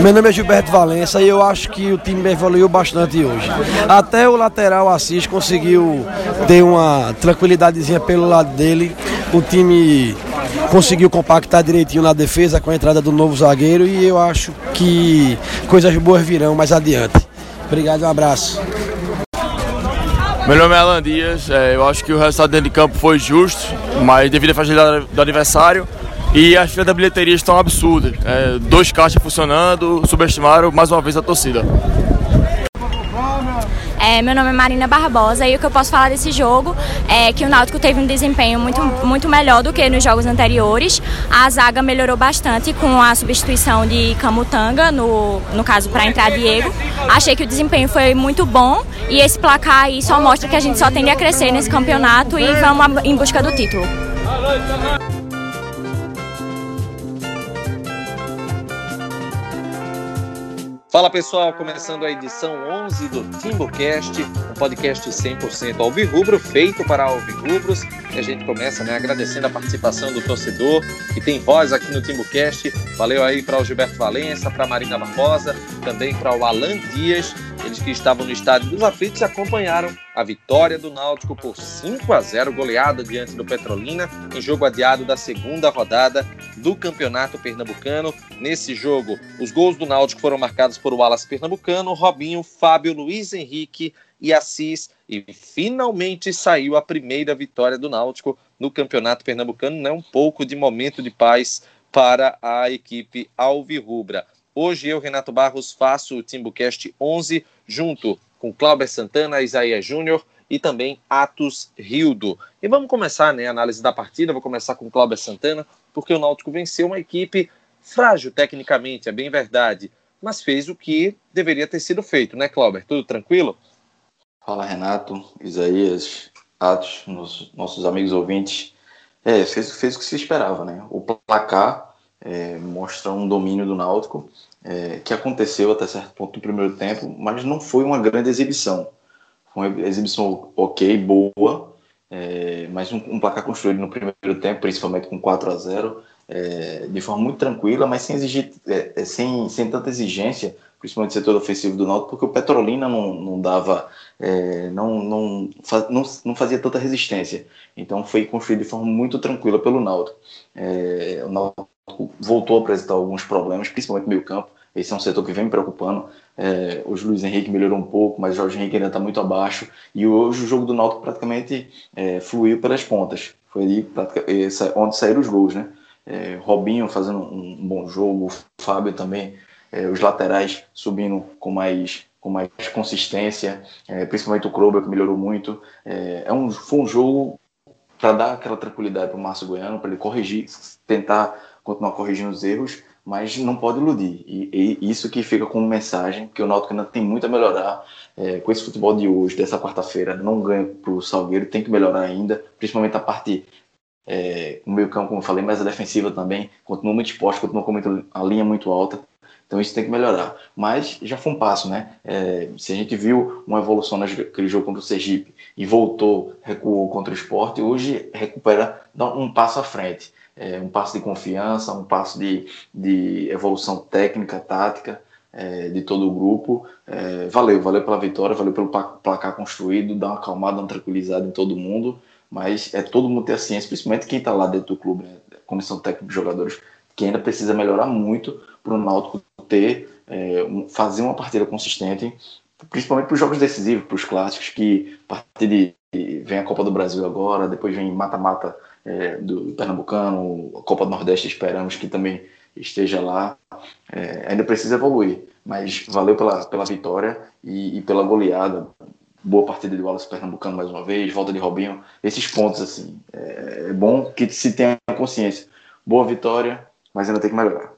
Meu nome é Gilberto Valença e eu acho que o time evoluiu bastante hoje. Até o lateral Assis conseguiu ter uma tranquilidadezinha pelo lado dele. O time conseguiu compactar direitinho na defesa com a entrada do novo zagueiro e eu acho que coisas boas virão mais adiante. Obrigado, um abraço. Meu nome é Alan Dias, é, eu acho que o resultado dentro de campo foi justo, mas devido à fragilidade do adversário e as filas da bilheteria estão absurdas. É, dois caixas funcionando, subestimaram mais uma vez a torcida. É, meu nome é Marina Barbosa e o que eu posso falar desse jogo é que o Náutico teve um desempenho muito, muito melhor do que nos jogos anteriores. A zaga melhorou bastante com a substituição de Camutanga, no, no caso para entrar Diego. Achei que o desempenho foi muito bom e esse placar aí só mostra que a gente só tende a crescer nesse campeonato e vamos em busca do título. Fala pessoal, começando a edição 11 do TimbuCast, um podcast 100% alvirrubro, feito para alvirrubros. E a gente começa né, agradecendo a participação do torcedor que tem voz aqui no TimbuCast. Valeu aí para o Gilberto Valença, para a Marina Barbosa, também para o Alan Dias, eles que estavam no estádio dos aflitos acompanharam a vitória do Náutico por 5 a 0, goleada diante do Petrolina, em jogo adiado da segunda rodada do Campeonato Pernambucano. Nesse jogo, os gols do Náutico foram marcados por Wallace Pernambucano, Robinho, Fábio, Luiz Henrique e Assis. E finalmente saiu a primeira vitória do Náutico no Campeonato Pernambucano, né? um pouco de momento de paz para a equipe alvirrubra. Hoje eu, Renato Barros, faço o Timbucast 11 junto com Cláudio Santana, Isaías Júnior e também Atos Rildo. E vamos começar né, a análise da partida. Vou começar com Cláudio Santana, porque o Náutico venceu uma equipe frágil tecnicamente, é bem verdade, mas fez o que deveria ter sido feito, né, Cláudio? Tudo tranquilo? Fala, Renato, Isaías, Atos, nossos amigos ouvintes. É, fez, fez o que se esperava, né? O placar é, mostra um domínio do Náutico é, que aconteceu até certo ponto no primeiro tempo, mas não foi uma grande exibição. Foi uma exibição ok, boa, é, mas um, um, placar construído no primeiro tempo, principalmente com 4 a 0 é, de forma muito tranquila, mas sem, exigir, é, é, sem, sem tanta exigência, principalmente no setor ofensivo do Náutico, porque o Petrolina não, não dava, é, não, não, não, não fazia tanta resistência. Então foi construído de forma muito tranquila pelo Náutico. É, o Náutico voltou a apresentar alguns problemas, principalmente no meio campo. Esse é um setor que vem me preocupando. É, o Luiz Henrique melhorou um pouco, mas o Jorge Henrique ainda está muito abaixo. E hoje o jogo do Náutico praticamente é, fluiu pelas pontas. Foi ali onde saíram os gols, né? É, Robinho fazendo um bom jogo, o Fábio também, é, os laterais subindo com mais, com mais consistência, é, principalmente o Krober que melhorou muito. É, é um, foi um jogo para dar aquela tranquilidade para o Márcio Goiano, para ele corrigir, tentar continuar corrigindo os erros, mas não pode iludir. E, e isso que fica como mensagem, que o Náutico ainda tem muito a melhorar. É, com esse futebol de hoje, dessa quarta-feira, não ganha para o Salgueiro, tem que melhorar ainda, principalmente a parte é, o meio campo, como eu falei, mas a defensiva também continua muito exposta, continua com a linha muito alta. Então isso tem que melhorar. Mas já foi um passo, né? É, se a gente viu uma evolução naquele jogo contra o Sergipe e voltou, recuou contra o esporte, hoje recupera, dá um passo à frente é, um passo de confiança, um passo de, de evolução técnica, tática é, de todo o grupo. É, valeu, valeu pela vitória, valeu pelo placar construído, dá uma acalmada, uma tranquilizada em todo mundo, mas é todo mundo ter a ciência, principalmente quem está lá dentro do clube, né, comissão técnica de jogadores, que ainda precisa melhorar muito para o Náutico ter, é, um, fazer uma partida consistente, principalmente para os jogos decisivos, para os clássicos, que a partir de vem a Copa do Brasil agora, depois vem mata-mata é, do Pernambucano, a Copa do Nordeste esperamos que também esteja lá. É, ainda precisa evoluir, mas valeu pela, pela vitória e, e, pela goleada. Boa partida de Wallace Pernambucano mais uma vez, volta de Robinho. Esses pontos, assim, é, é bom que se tenha consciência. Boa vitória, mas ainda tem que melhorar.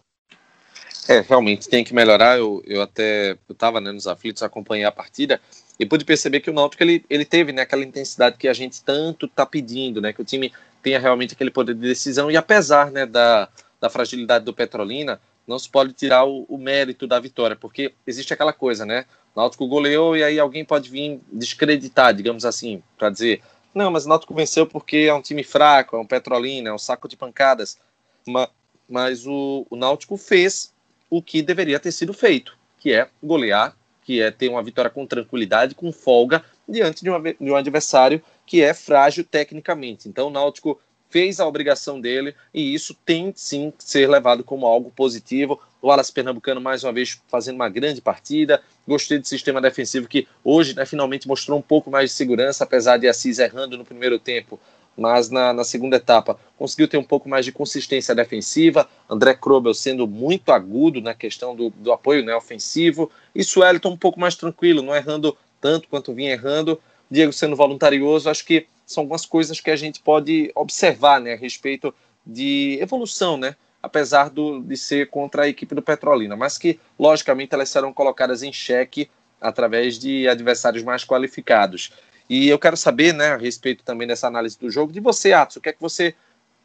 É, realmente tem que melhorar. Eu, eu até estava né, nos aflitos, acompanhei a partida e pude perceber que o Náutico ele, ele teve né, aquela intensidade que a gente tanto está pedindo, né, que o time tenha realmente aquele poder de decisão. E apesar né, da, da fragilidade do Petrolina, não se pode tirar o, o, mérito da vitória, porque existe aquela coisa, né? O Náutico goleou e aí alguém pode vir descreditar, digamos assim, para dizer: não, mas o Náutico venceu porque é um time fraco, é um Petrolina, é um saco de pancadas. Mas, mas o, o Náutico fez o que deveria ter sido feito, que é golear, que é ter uma vitória com tranquilidade, com folga, diante de, uma, de um adversário que é frágil tecnicamente. Então o Náutico fez a obrigação dele e isso tem sim que ser levado como algo positivo. O Alas Pernambucano, mais uma vez, fazendo uma grande partida. Gostei do sistema defensivo que hoje né, finalmente mostrou um pouco mais de segurança, apesar de Assis errando no primeiro tempo. Mas na, na segunda etapa conseguiu ter um pouco mais de consistência defensiva. André Krobel sendo muito agudo na questão do, do apoio né, ofensivo. E Suelton um pouco mais tranquilo, não errando tanto quanto vinha errando. Diego sendo voluntarioso. Acho que são algumas coisas que a gente pode observar né, a respeito de evolução, né? apesar do, de ser contra a equipe do Petrolina, mas que, logicamente, elas serão colocadas em xeque através de adversários mais qualificados. E eu quero saber, né, a respeito também dessa análise do jogo, de você, Atos, o que é que você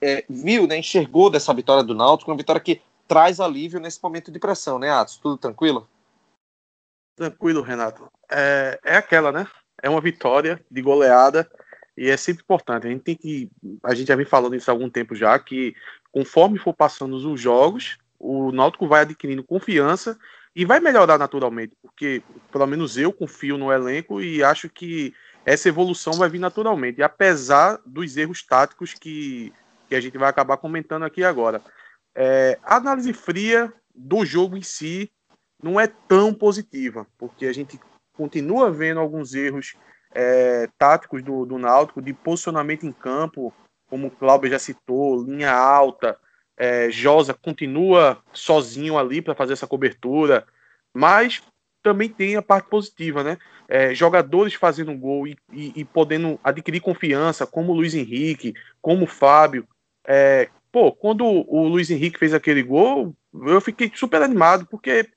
é, viu, né, enxergou dessa vitória do Náutico, uma vitória que traz alívio nesse momento de pressão, né, Atos? Tudo tranquilo? Tranquilo, Renato. É, é aquela, né? É uma vitória de goleada e é sempre importante. A gente tem que. A gente já vem falando isso há algum tempo já, que conforme for passando os jogos, o Náutico vai adquirindo confiança e vai melhorar naturalmente, porque pelo menos eu confio no elenco e acho que essa evolução vai vir naturalmente, apesar dos erros táticos que, que a gente vai acabar comentando aqui agora. É, a análise fria do jogo em si não é tão positiva, porque a gente continua vendo alguns erros é, táticos do, do Náutico, de posicionamento em campo, como o Cláudio já citou, linha alta, é, Josa continua sozinho ali para fazer essa cobertura, mas também tem a parte positiva, né? É, jogadores fazendo gol e, e, e, podendo adquirir confiança, como o Luiz Henrique, como o Fábio. É, pô, quando o Luiz Henrique fez aquele gol, eu fiquei super animado, porque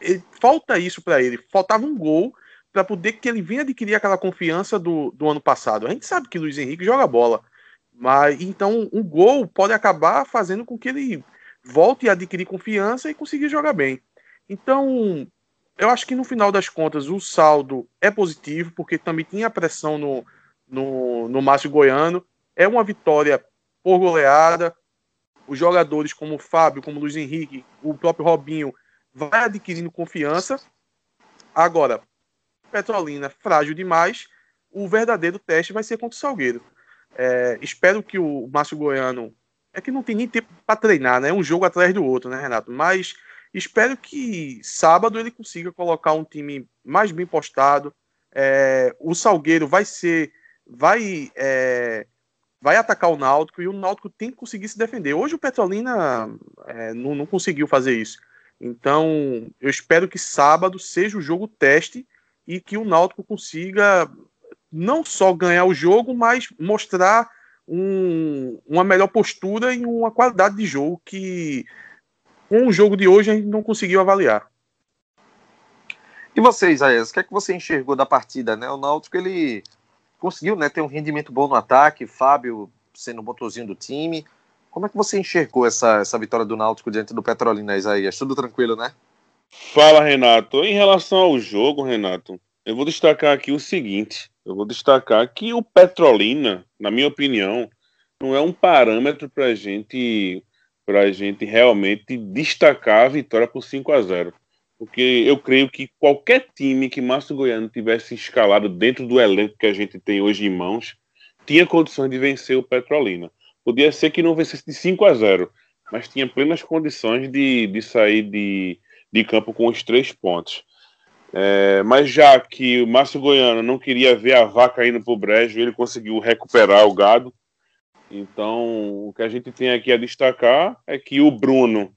ele, falta isso para ele. Faltava um gol para poder que ele venha adquirir aquela confiança do, do ano passado. A gente sabe que Luiz Henrique joga bola, mas então um gol pode acabar fazendo com que ele volte a adquirir confiança e conseguir jogar bem. Então, eu acho que no final das contas o saldo é positivo, porque também tinha pressão no, no, no Márcio Goiano. É uma vitória por goleada. Os jogadores como o Fábio, como o Luiz Henrique, o próprio Robinho, vai adquirindo confiança. Agora, Petrolina frágil demais, o verdadeiro teste vai ser contra o Salgueiro. É, espero que o Márcio Goiano. É que não tem nem tempo para treinar, né? Um jogo atrás do outro, né, Renato? Mas espero que sábado ele consiga colocar um time mais bem postado. É, o Salgueiro vai ser. Vai. É, vai atacar o Náutico e o Náutico tem que conseguir se defender. Hoje o Petrolina é, não, não conseguiu fazer isso. Então, eu espero que sábado seja o jogo teste e que o Náutico consiga não só ganhar o jogo, mas mostrar um, uma melhor postura e uma qualidade de jogo que com o jogo de hoje a gente não conseguiu avaliar. E você, Isaías, o que é que você enxergou da partida? Né? O Náutico ele conseguiu né, ter um rendimento bom no ataque, Fábio sendo o motorzinho do time. Como é que você enxergou essa, essa vitória do Náutico diante do Petrolina, Isaías? Tudo tranquilo, né? Fala, Renato. Em relação ao jogo, Renato, eu vou destacar aqui o seguinte: eu vou destacar que o Petrolina, na minha opinião, não é um parâmetro para gente, a gente realmente destacar a vitória por 5 a 0 porque eu creio que qualquer time que Márcio Goiano tivesse escalado dentro do elenco que a gente tem hoje em mãos, tinha condições de vencer o Petrolina. Podia ser que não vencesse de 5 a 0, mas tinha plenas condições de, de sair de, de campo com os três pontos. É, mas já que o Márcio Goiano não queria ver a vaca indo para o brejo, ele conseguiu recuperar o gado. Então, o que a gente tem aqui a destacar é que o Bruno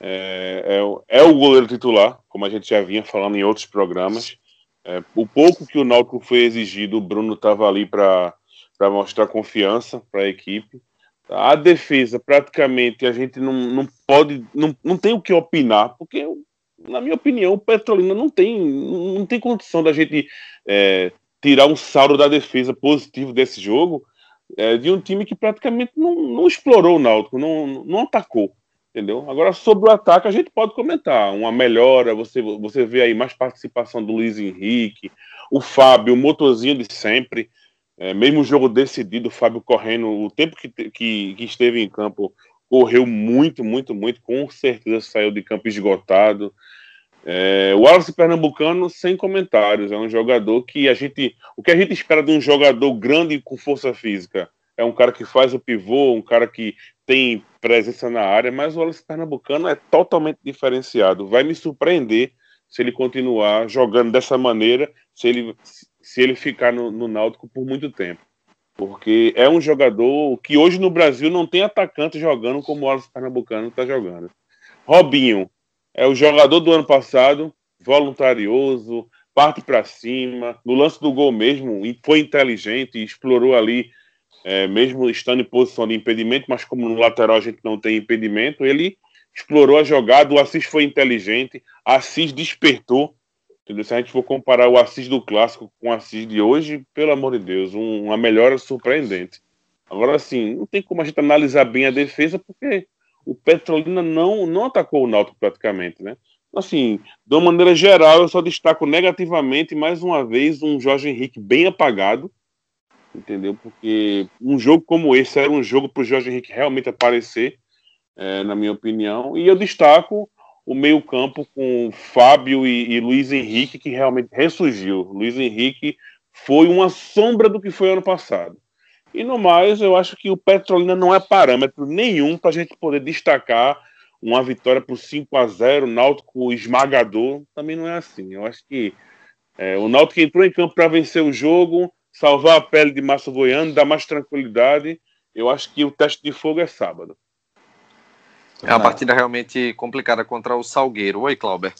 é, é, é o goleiro titular, como a gente já vinha falando em outros programas. É, o pouco que o Náutico foi exigido, o Bruno estava ali para mostrar confiança para a equipe. A defesa, praticamente, a gente não, não pode, não, não tem o que opinar, porque, na minha opinião, o Petrolina não tem, não tem condição da gente é, tirar um saldo da defesa positivo desse jogo é, de um time que praticamente não, não explorou o Náutico, não, não atacou. Entendeu? Agora, sobre o ataque, a gente pode comentar. Uma melhora, você, você vê aí mais participação do Luiz Henrique, o Fábio, o motorzinho de sempre. É, mesmo jogo decidido, o Fábio correndo, o tempo que, que, que, esteve em campo, correu muito, muito, muito, com certeza saiu de campo esgotado. É, o Wallace Pernambucano, sem comentários, é um jogador que a gente. O que a gente espera de um jogador grande com força física? É um cara que faz o pivô, um cara que tem presença na área, mas o Wallace Pernambucano é totalmente diferenciado. Vai me surpreender se ele continuar jogando dessa maneira, se ele, se ele ficar no, no Náutico por muito tempo. Porque é um jogador que hoje no Brasil não tem atacante jogando como o Wallace Pernambucano está jogando. Robinho é o jogador do ano passado, voluntarioso, parte para cima. No lance do gol mesmo, foi inteligente, explorou ali, é, mesmo estando em posição de impedimento, mas como no lateral a gente não tem impedimento, ele explorou a jogada. O Assis foi inteligente, Assis despertou Entendeu? Se a gente for comparar o Assis do clássico com o Assis de hoje, pelo amor de Deus, um, uma melhora surpreendente. Agora, assim, não tem como a gente analisar bem a defesa, porque o Petrolina não, não atacou o Náutico praticamente, né? Assim, de uma maneira geral, eu só destaco negativamente, mais uma vez, um Jorge Henrique bem apagado, entendeu? Porque um jogo como esse era um jogo para o Jorge Henrique realmente aparecer, é, na minha opinião, e eu destaco o meio-campo com Fábio e, e, Luiz Henrique, que realmente ressurgiu. Luiz Henrique foi uma sombra do que foi ano passado. E no mais, eu acho que o Petrolina não é parâmetro nenhum para a gente poder destacar uma vitória por 5 a 0 Náutico esmagador. Também não é assim. Eu acho que é, o Náutico entrou em campo para vencer o jogo, salvar a pele de Márcio Goiano, dar mais tranquilidade. Eu acho que o teste de fogo é sábado. É uma partida realmente complicada contra o Salgueiro. Oi, Clauber.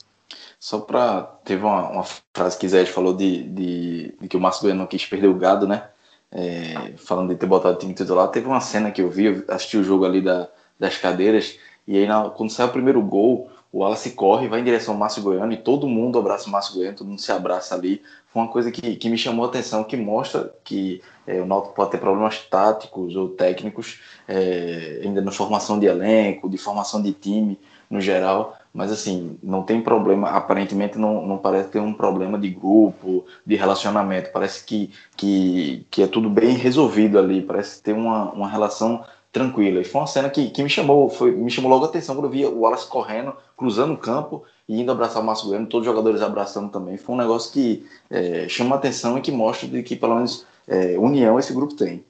Só para. Teve uma, uma, frase que Zé falou de, de, de, que o Márcio Goiano não quis perder o gado, né? É, falando de ter botado o time titular. Teve uma cena que eu vi, eu assisti o jogo ali da, das cadeiras, e aí na, quando sai o primeiro gol, o Wallace corre, vai em direção ao Márcio Goiano e todo mundo abraça o Márcio Goiano, todo mundo se abraça ali. Foi uma coisa que, que me chamou a atenção, que mostra que é, o Náutico pode ter problemas táticos ou técnicos, é, ainda na formação de elenco, de formação de time no geral, mas assim, não tem problema, aparentemente não, não parece ter um problema de grupo, de relacionamento, parece que, que, que é tudo bem resolvido ali, parece ter uma, uma relação tranquila. E foi uma cena que, que me chamou, foi, me chamou logo a atenção quando eu via o Wallace correndo, cruzando o campo e indo abraçar o Márcio Goiano, todos os jogadores abraçando também. Foi um negócio que é, chama a atenção e que mostra de que pelo menos é, união esse grupo tem.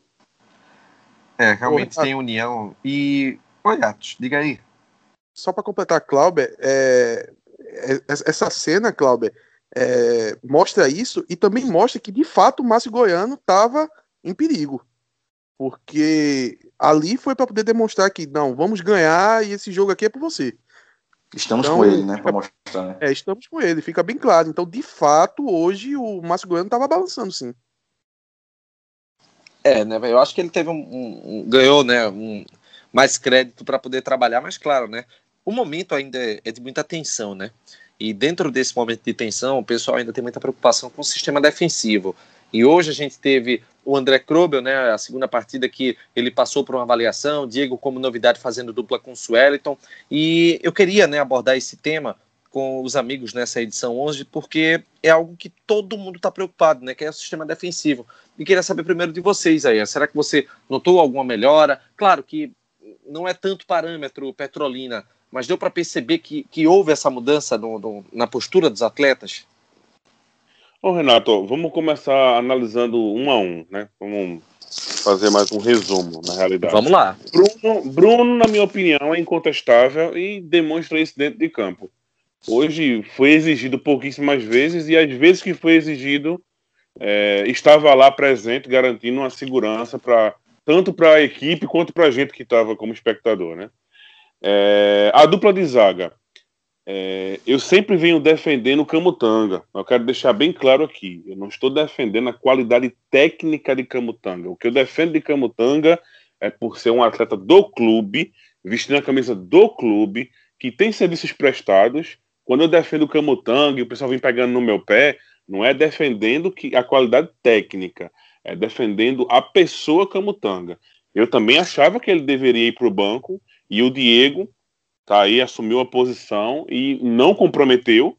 É, realmente tem união. E, olha, diga aí. Só para completar, Clauber, é, é, essa cena, Clauber, é, mostra isso e também mostra que de fato o Márcio Goiano estava em perigo. Porque ali foi para poder demonstrar que não, vamos ganhar e esse jogo aqui é por você. Estamos então, com ele, né? Para mostrar, né? É, estamos com ele, fica bem claro. Então, de fato, hoje o Márcio Goiano estava balançando, sim. É, né? Eu acho que ele teve um, um, um ganhou, né? Um, mais crédito para poder trabalhar, mas claro, né? O momento ainda é, é de muita tensão, né? E dentro desse momento de tensão, o pessoal ainda tem muita preocupação com o sistema defensivo. E hoje a gente teve o André Krobel, né, a segunda partida que ele passou por uma avaliação, Diego como novidade fazendo dupla com o Sueliton, e eu queria né, abordar esse tema com os amigos nessa edição 11, porque é algo que todo mundo está preocupado, né, que é o sistema defensivo. E queria saber primeiro de vocês aí, será que você notou alguma melhora? Claro que não é tanto parâmetro Petrolina, mas deu para perceber que, que houve essa mudança no, no, na postura dos atletas? Ô, Renato, vamos começar analisando um a um, né? Vamos fazer mais um resumo, na realidade. Vamos lá. Bruno, Bruno, na minha opinião, é incontestável e demonstra isso dentro de campo. Hoje foi exigido pouquíssimas vezes e as vezes que foi exigido é, estava lá presente, garantindo uma segurança para tanto para a equipe quanto para a gente que estava como espectador, né? É, a dupla de zaga. É, eu sempre venho defendendo o Camutanga. Eu quero deixar bem claro aqui. Eu não estou defendendo a qualidade técnica de Camutanga. O que eu defendo de Camutanga é por ser um atleta do clube, vestindo a camisa do clube, que tem serviços prestados. Quando eu defendo o Camutanga e o pessoal vem pegando no meu pé, não é defendendo que a qualidade técnica, é defendendo a pessoa Camutanga. Eu também achava que ele deveria ir para o banco e o Diego tá aí, assumiu a posição e não comprometeu,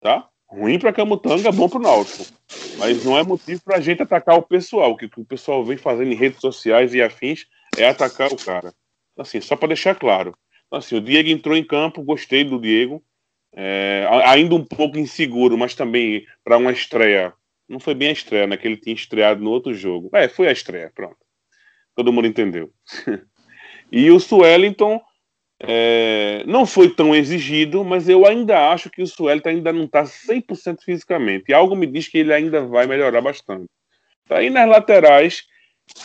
tá? Ruim para Camutanga, bom para o Náutico. Mas não é motivo para a gente atacar o pessoal. O que o pessoal vem fazendo em redes sociais e afins é atacar o cara. Assim, só para deixar claro. Assim, o Diego entrou em campo, gostei do Diego. É, ainda um pouco inseguro, mas também para uma estreia. Não foi bem a estreia, né? Que ele tinha estreado no outro jogo. É, foi a estreia, pronto. Todo mundo entendeu. e o Suellington é, não foi tão exigido, mas eu ainda acho que o Suelton ainda não está 100% fisicamente. E algo me diz que ele ainda vai melhorar bastante. Aí nas laterais,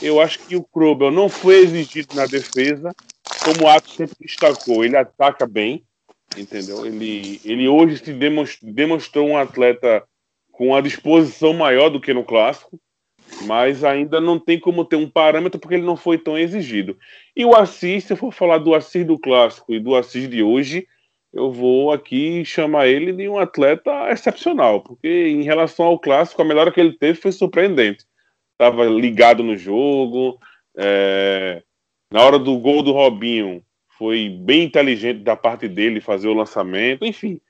eu acho que o Krobel não foi exigido na defesa, como o Ato sempre destacou. Ele ataca bem, entendeu? Ele, ele hoje se demonstrou, demonstrou um atleta com uma disposição maior do que no clássico mas ainda não tem como ter um parâmetro porque ele não foi tão exigido. E o Assis, se eu for falar do Assis do clássico e do Assis de hoje, eu vou aqui chamar ele de um atleta excepcional, porque em relação ao clássico, a melhora que ele teve foi surpreendente. Estava ligado no jogo, é... na hora do gol do Robinho, foi bem inteligente da parte dele fazer o lançamento, enfim.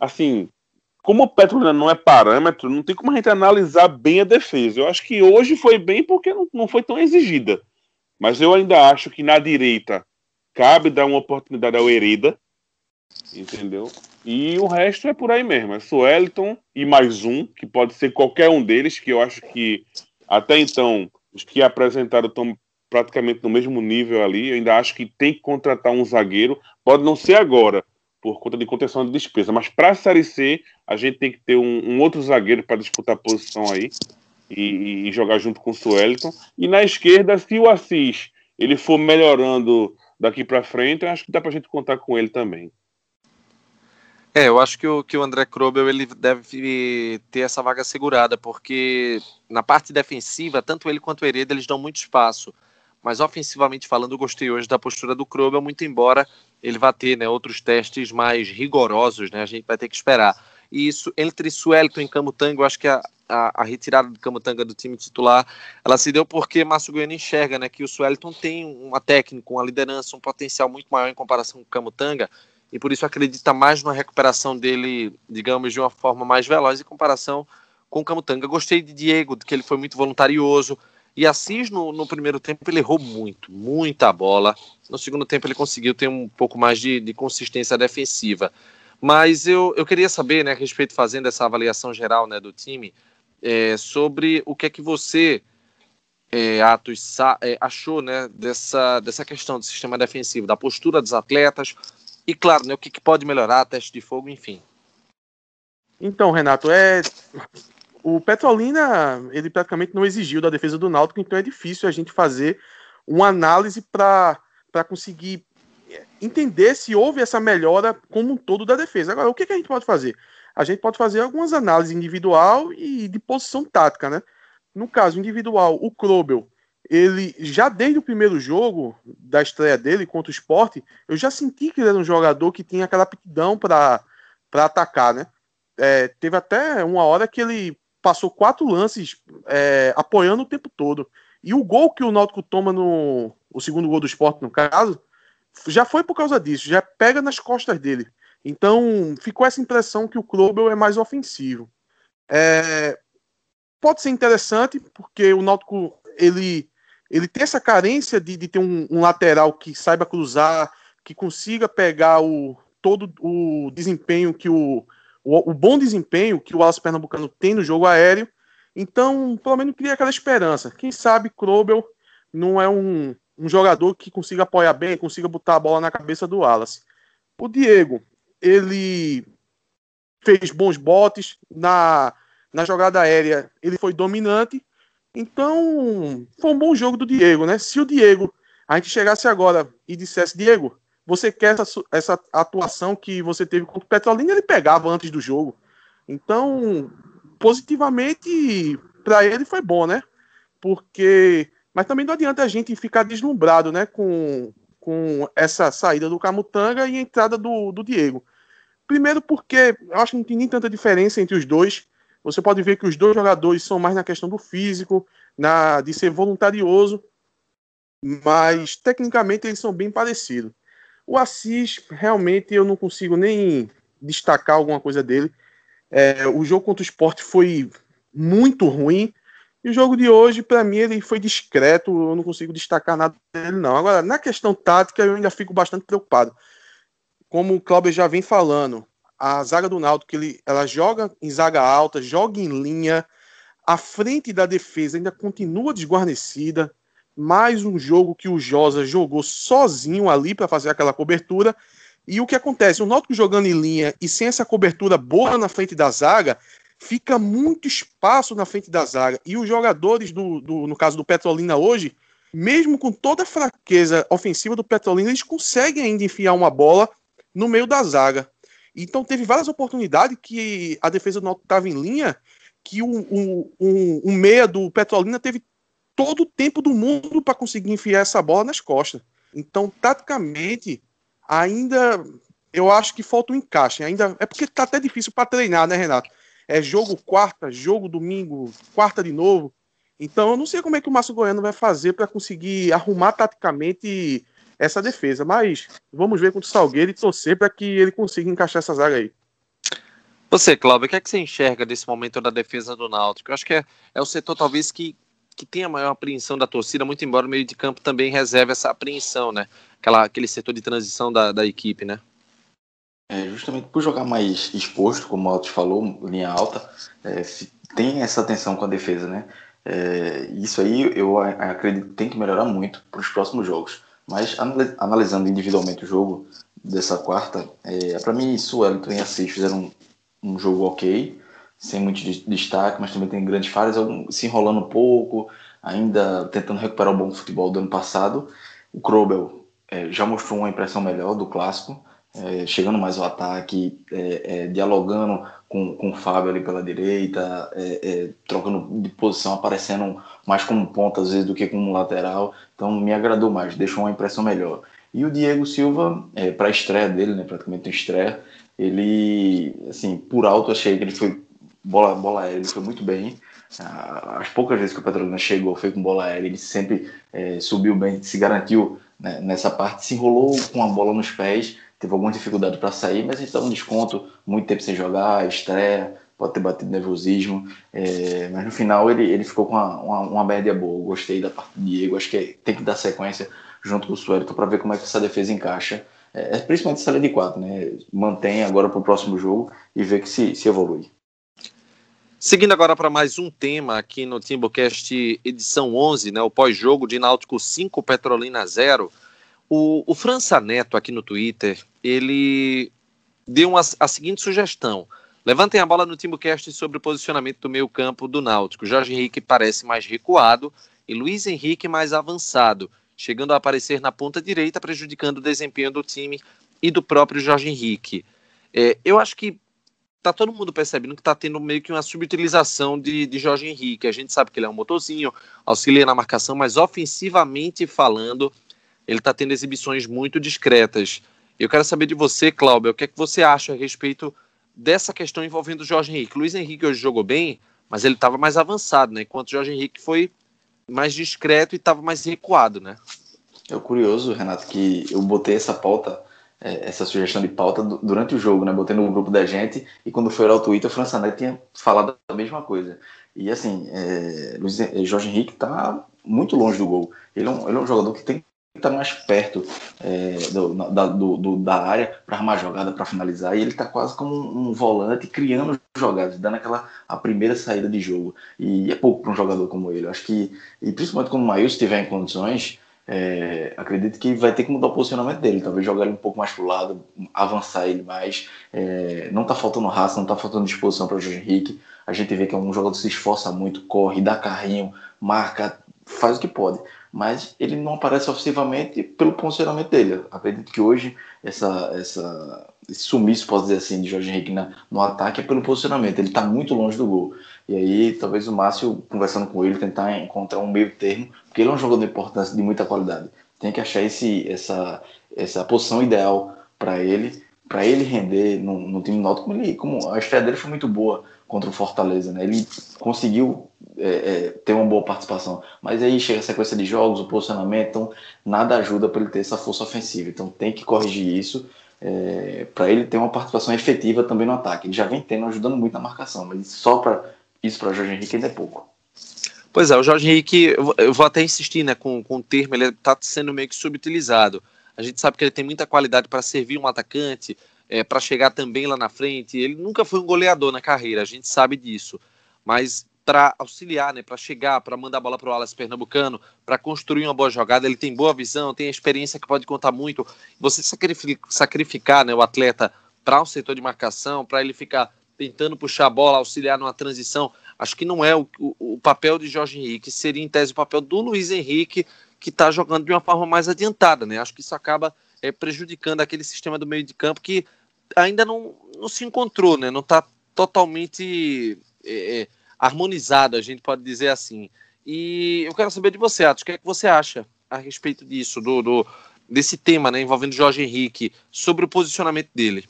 Assim, como o Petrolina não é parâmetro, não tem como a gente analisar bem a defesa. Eu acho que hoje foi bem porque não, não foi tão exigida. Mas eu ainda acho que na direita cabe dar uma oportunidade ao Hereda, entendeu? E o resto é por aí mesmo. É Suelton e mais um, que pode ser qualquer um deles, que eu acho que até então os que apresentaram estão praticamente no mesmo nível ali. Eu ainda acho que tem que contratar um zagueiro. Pode não ser agora, por conta de contenção de despesa. Mas para a Série C, a gente tem que ter um, um outro zagueiro para disputar a posição aí e, e, jogar junto com o Suelton. E na esquerda, se o Assis ele for melhorando daqui para frente, acho que dá para a gente contar com ele também. É, eu acho que o, que o André Krobel ele deve ter essa vaga segurada, porque na parte defensiva, tanto ele quanto o Hereda, eles dão muito espaço. Mas ofensivamente falando, eu gostei hoje da postura do Krobel, muito embora ele vá ter né, outros testes mais rigorosos, né? A gente vai ter que esperar. E isso, entre Suelton e Camutanga, eu acho que a, a, a, retirada do Camutanga do time titular, ela se deu porque Márcio Goiano enxerga né, que o Suelton tem uma técnica, uma liderança, um potencial muito maior em comparação com o Camutanga, e por isso acredita mais na recuperação dele, digamos, de uma forma mais veloz em comparação com o Camutanga. Gostei de Diego, que ele foi muito voluntarioso, e Assis, no, no, primeiro tempo, ele errou muito, muita bola. No segundo tempo, ele conseguiu ter um pouco mais de, de consistência defensiva. Mas eu, eu queria saber, né, a respeito, fazendo essa avaliação geral né, do time, é, sobre o que é que você, é, Atos, é, achou né, dessa, dessa questão do sistema defensivo, da postura dos atletas e, claro, né, o que, que pode melhorar, teste de fogo, enfim. Então, Renato, é o Petrolina, ele praticamente não exigiu da defesa do Náutico, então é difícil a gente fazer uma análise para conseguir entender se houve essa melhora como um todo da defesa. Agora, o que, que a gente pode fazer? A gente pode fazer algumas análises individual e de posição tática, né? No caso individual, o Krobel, ele já desde o primeiro jogo da estreia dele contra o esporte, eu já senti que ele era um jogador que tinha aquela aptidão para atacar, né? É, teve até uma hora que ele passou quatro lances é, apoiando o tempo todo. E o gol que o Náutico toma no o segundo gol do esporte, no caso, já foi por causa disso, já pega nas costas dele. Então ficou essa impressão que o Klobel é mais ofensivo. É, pode ser interessante, porque o Náutico ele, ele tem essa carência de, de ter um, um lateral que saiba cruzar, que consiga pegar o, todo o desempenho que o, o, o bom desempenho que o Wallace Pernambucano tem no jogo aéreo. Então, pelo menos cria aquela esperança. Quem sabe Krobel não é um, um jogador que consiga apoiar bem, consiga botar a bola na cabeça do Wallace. O Diego, ele fez bons botes na, na jogada aérea, ele foi dominante. Então, foi um bom jogo do Diego, né? Se o Diego, a gente chegasse agora e dissesse, Diego, você quer essa, essa atuação que você teve contra o Petrolina, ele pegava antes do jogo. Então, positivamente, para ele foi bom, né? Porque. Mas também não adianta a gente ficar deslumbrado, né? Com, com essa saída do Camutanga e entrada do, do Diego. Primeiro, porque eu acho que não tem nem tanta diferença entre os dois. Você pode ver que os dois jogadores são mais na questão do físico, na de ser voluntarioso, mas tecnicamente eles são bem parecidos. O Assis, realmente, eu não consigo nem destacar alguma coisa dele. É, o jogo contra o esporte foi muito ruim. E o jogo de hoje, para mim, ele foi discreto, eu não consigo destacar nada dele, não. Agora, na questão tática, eu ainda fico bastante preocupado. Como o Cláudio já vem falando, a zaga do Náutico, ele, ela joga em zaga alta, joga em linha, a frente da defesa ainda continua desguarnecida. Mais um jogo que o Josa jogou sozinho ali para fazer aquela cobertura. E o que acontece? O Náutico jogando em linha e sem essa cobertura boa na frente da zaga, fica muito espaço na frente da zaga. E os jogadores, do, do, no caso do Petrolina hoje, mesmo com toda a fraqueza ofensiva do Petrolina, eles conseguem ainda enfiar uma bola no meio da zaga. Então teve várias oportunidades que a defesa do Náutico estava em linha, que o, o, o, o meia do Petrolina teve todo o tempo do mundo para conseguir enfiar essa bola nas costas. Então, taticamente, ainda eu acho que falta um encaixe. Ainda é porque tá até difícil para treinar, né, Renato? É jogo quarta, jogo domingo, quarta de novo. Então eu não sei como é que o Márcio Goiano vai fazer para conseguir arrumar taticamente essa defesa, mas vamos ver contra o Salgueiro e torcer para que ele consiga encaixar essa zaga aí. Você, Cláudio, o que é que você enxerga desse momento da defesa do Náutico? Eu acho que é, é o setor talvez que, que tem a maior apreensão da torcida, muito embora o meio de campo também reserve essa apreensão, né? Aquela, aquele setor de transição da, da equipe, né? É, justamente por jogar mais exposto, como o Altos falou, linha alta, é, tem essa atenção com a defesa, né? É, isso aí eu acredito que tem que melhorar muito para os próximos jogos. Mas analisando individualmente o jogo dessa quarta, é, para mim, Suelton e Assis fizeram um, um jogo ok, sem muito destaque, mas também tem grandes falhas, se enrolando um pouco, ainda tentando recuperar o bom futebol do ano passado. O Krobel é, já mostrou uma impressão melhor do clássico, é, chegando mais ao ataque, é, é, dialogando com, com o Fábio ali pela direita, é, é, trocando de posição, aparecendo mais como ponta às vezes do que como lateral. Então me agradou mais, deixou uma impressão melhor. E o Diego Silva, para a estreia dele, né, praticamente a estreia, ele, assim, por alto achei que ele foi bola, bola aérea, ele foi muito bem. As poucas vezes que o Petrolina chegou, foi com bola aérea, ele sempre subiu bem, se garantiu né, nessa parte, se enrolou com a bola nos pés, teve alguma dificuldade para sair, mas então um desconto, muito tempo sem jogar, estreia, pode ter batido nervosismo, é, mas no final ele, ele ficou com uma, uma, uma média boa. gostei da parte do Diego, acho que tem que dar sequência junto com o Suelton para ver como é que essa defesa encaixa, é, é principalmente essa linha de quatro, né? Mantém agora para o próximo jogo e ver que se, se evolui. Seguindo agora para mais um tema aqui no Timbucast edição 11, né, o pós-jogo de Náutico 5, Petrolina 0. O, o França Neto aqui no Twitter, ele deu uma, a seguinte sugestão. Levantem a bola no Timbucast sobre o posicionamento do meio campo do Náutico. Jorge Henrique parece mais recuado e Luiz Henrique mais avançado, chegando a aparecer na ponta direita, prejudicando o desempenho do time e do próprio Jorge Henrique. É, eu acho que tá todo mundo percebendo que tá tendo meio que uma subutilização de, de Jorge Henrique. A gente sabe que ele é um motorzinho, auxilia na marcação, mas ofensivamente falando, ele está tendo exibições muito discretas. Eu quero saber de você, Cláudio, o que é que você acha a respeito dessa questão envolvendo Jorge Henrique? Luiz Henrique hoje jogou bem, mas ele estava mais avançado, né? Enquanto Jorge Henrique foi mais discreto e estava mais recuado, né? É curioso, Renato, que eu botei essa pauta, essa sugestão de pauta durante o jogo, né? Botei no grupo da gente e quando foi lá o Twitter, o França tinha falado a mesma coisa. E assim, é, é, Jorge Henrique está muito longe do gol. Ele é um, ele é um jogador que tem está mais perto é, do, da, do, do, da área para armar jogada, para finalizar, e ele está quase como um, um, volante criando jogadas, dando aquela a primeira saída de jogo. E é pouco para um jogador como ele. Eu acho que, e principalmente quando o Maílson estiver em condições, é, acredito que vai ter que mudar o posicionamento dele, talvez jogar ele um pouco mais para o lado, avançar ele mais. É, não está faltando raça, não está faltando disposição para o Jorge Henrique. A gente vê que é um jogador que se esforça muito, corre, dá carrinho, marca, faz o que pode mas ele não aparece ofensivamente pelo posicionamento dele. acredito que hoje essa, essa, esse sumiço, posso dizer assim, de Jorge Henrique na, no ataque é pelo posicionamento. Ele está muito longe do gol. E aí, talvez o Márcio, conversando com ele, tentar encontrar um meio termo, porque ele é um jogador de importância, de muita qualidade. Tem que achar esse, essa, essa posição ideal para ele, para ele render no, no time noto, como, como a estreia dele foi muito boa contra o Fortaleza, né? Ele conseguiu é, é, ter uma boa participação, mas aí chega a sequência de jogos, o posicionamento, então nada ajuda para ele ter essa força ofensiva. Então tem que corrigir isso é, para ele ter uma participação efetiva também no ataque. Ele já vem tendo, ajudando muito na marcação, mas só para isso para Jorge Henrique ainda é pouco. Pois é, o Jorge Henrique, eu vou até insistir né, com, com o termo, ele está sendo meio que subutilizado. A gente sabe que ele tem muita qualidade para servir um atacante, é, para chegar também lá na frente. Ele nunca foi um goleador na carreira, a gente sabe disso. Mas para auxiliar, né, para chegar, para mandar a bola para o Alas Pernambucano, para construir uma boa jogada, ele tem boa visão, tem experiência que pode contar muito. Você sacrificar né, o atleta para um setor de marcação, para ele ficar tentando puxar a bola, auxiliar numa transição, acho que não é o, o, o papel de Jorge Henrique, seria em tese o papel do Luiz Henrique, que está jogando de uma forma mais adiantada. Né? Acho que isso acaba é, prejudicando aquele sistema do meio de campo que ainda não, não se encontrou, né? não está totalmente. É, é harmonizado, a gente pode dizer assim. E eu quero saber de você, Atos, o que é que você acha a respeito disso, do, do desse tema né, envolvendo Jorge Henrique, sobre o posicionamento dele?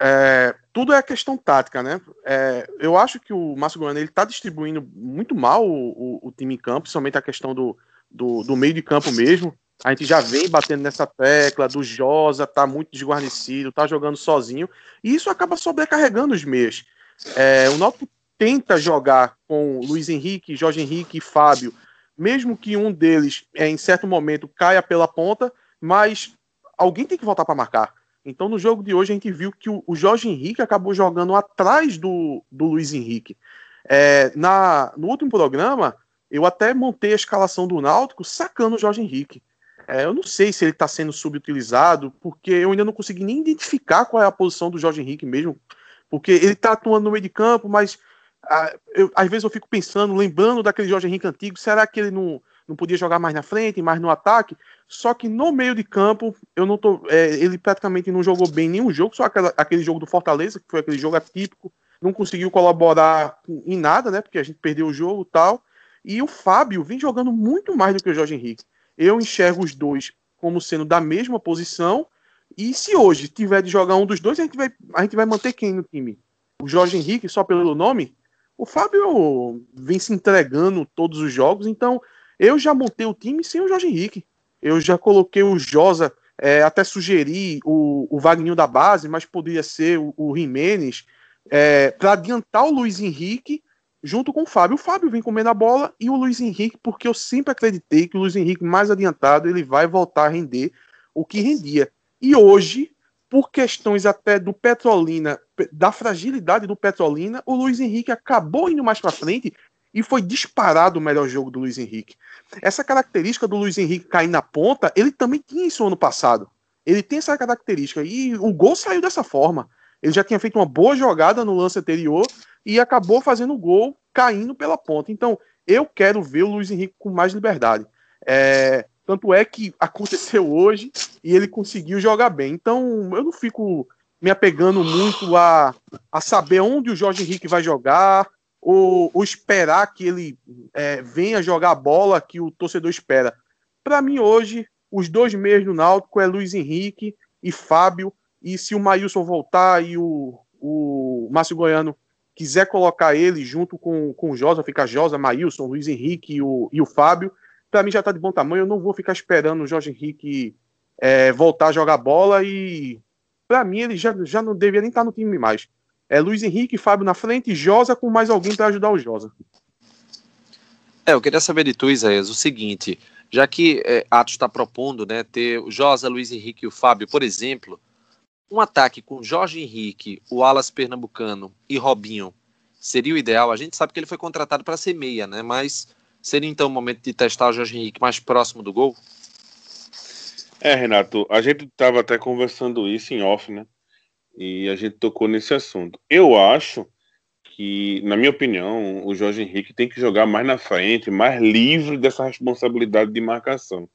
É, tudo é questão tática, né? É, eu acho que o Márcio Goiano ele está distribuindo muito mal o, o, o, time em campo, somente a questão do, do, do, meio de campo mesmo. A gente já vem batendo nessa tecla do Josa, tá muito desguarnecido, tá jogando sozinho, e isso acaba sobrecarregando os meias. É, o Náutico tenta jogar com Luiz Henrique, Jorge Henrique e Fábio, mesmo que um deles, é, em certo momento, caia pela ponta, mas alguém tem que voltar para marcar. Então, no jogo de hoje, a gente viu que o, Jorge Henrique acabou jogando atrás do, do Luiz Henrique. É, na, no último programa, eu até montei a escalação do Náutico sacando o Jorge Henrique. É, eu não sei se ele está sendo subutilizado, porque eu ainda não consegui nem identificar qual é a posição do Jorge Henrique mesmo, porque ele está atuando no meio de campo, mas ah, eu, às vezes eu fico pensando, lembrando daquele Jorge Henrique antigo, será que ele não, não podia jogar mais na frente, mais no ataque? Só que no meio de campo, eu não tô. É, ele praticamente não jogou bem nenhum jogo, só aquela, aquele jogo do Fortaleza, que foi aquele jogo atípico, não conseguiu colaborar em nada, né? Porque a gente perdeu o jogo e tal. E o Fábio vem jogando muito mais do que o Jorge Henrique. Eu enxergo os dois como sendo da mesma posição. E se hoje tiver de jogar um dos dois, a gente vai, a gente vai manter quem no time? O Jorge Henrique, só pelo nome? O Fábio vem se entregando todos os jogos, então eu já montei o time sem o Jorge Henrique. Eu já coloquei o Josa, é, até sugeri o, o Wagninho da base, mas poderia ser o, o Jimenez, é, para adiantar o Luiz Henrique junto com o Fábio. O Fábio vem comendo a bola e o Luiz Henrique, porque eu sempre acreditei que o Luiz Henrique mais adiantado ele vai voltar a render o que rendia. E hoje por questões até do Petrolina, da fragilidade do Petrolina, o Luiz Henrique acabou indo mais para frente e foi disparado o melhor jogo do Luiz Henrique. Essa característica do Luiz Henrique cair na ponta, ele também tinha isso ano passado. Ele tem essa característica e o gol saiu dessa forma. Ele já tinha feito uma boa jogada no lance anterior e acabou fazendo o gol caindo pela ponta. Então, eu quero ver o Luiz Henrique com mais liberdade. É, tanto é que aconteceu hoje e ele conseguiu jogar bem. Então, eu não fico me apegando muito a, a saber onde o Jorge Henrique vai jogar ou, ou esperar que ele é, venha jogar a bola que o torcedor espera. Para mim, hoje, os dois meios do Náutico é Luiz Henrique e Fábio. E se o Maílson voltar e o, o Márcio Goiano quiser colocar ele junto com, com o Josa, ficar Josa, Maílson, Luiz Henrique e o, e o Fábio, para mim já está de bom tamanho. Eu não vou ficar esperando o Jorge Henrique é, voltar a jogar bola e para mim ele já, já não deveria nem estar tá no time mais. É Luiz Henrique, Fábio na frente e Josa com mais alguém para ajudar o Josa. É, eu queria saber de tu, Isaías, o seguinte, já que é, Atos está propondo né, ter o Josa, Luiz Henrique e o Fábio, por exemplo, um ataque com Jorge Henrique, o Alas Pernambucano e Robinho seria o ideal. A gente sabe que ele foi contratado para ser meia, né? Mas Seria então o momento de testar o Jorge Henrique mais próximo do gol? É, Renato, a gente estava até conversando isso em off, né? E a gente tocou nesse assunto. Eu acho que, na minha opinião, o Jorge Henrique tem que jogar mais na frente, mais livre dessa responsabilidade de marcação.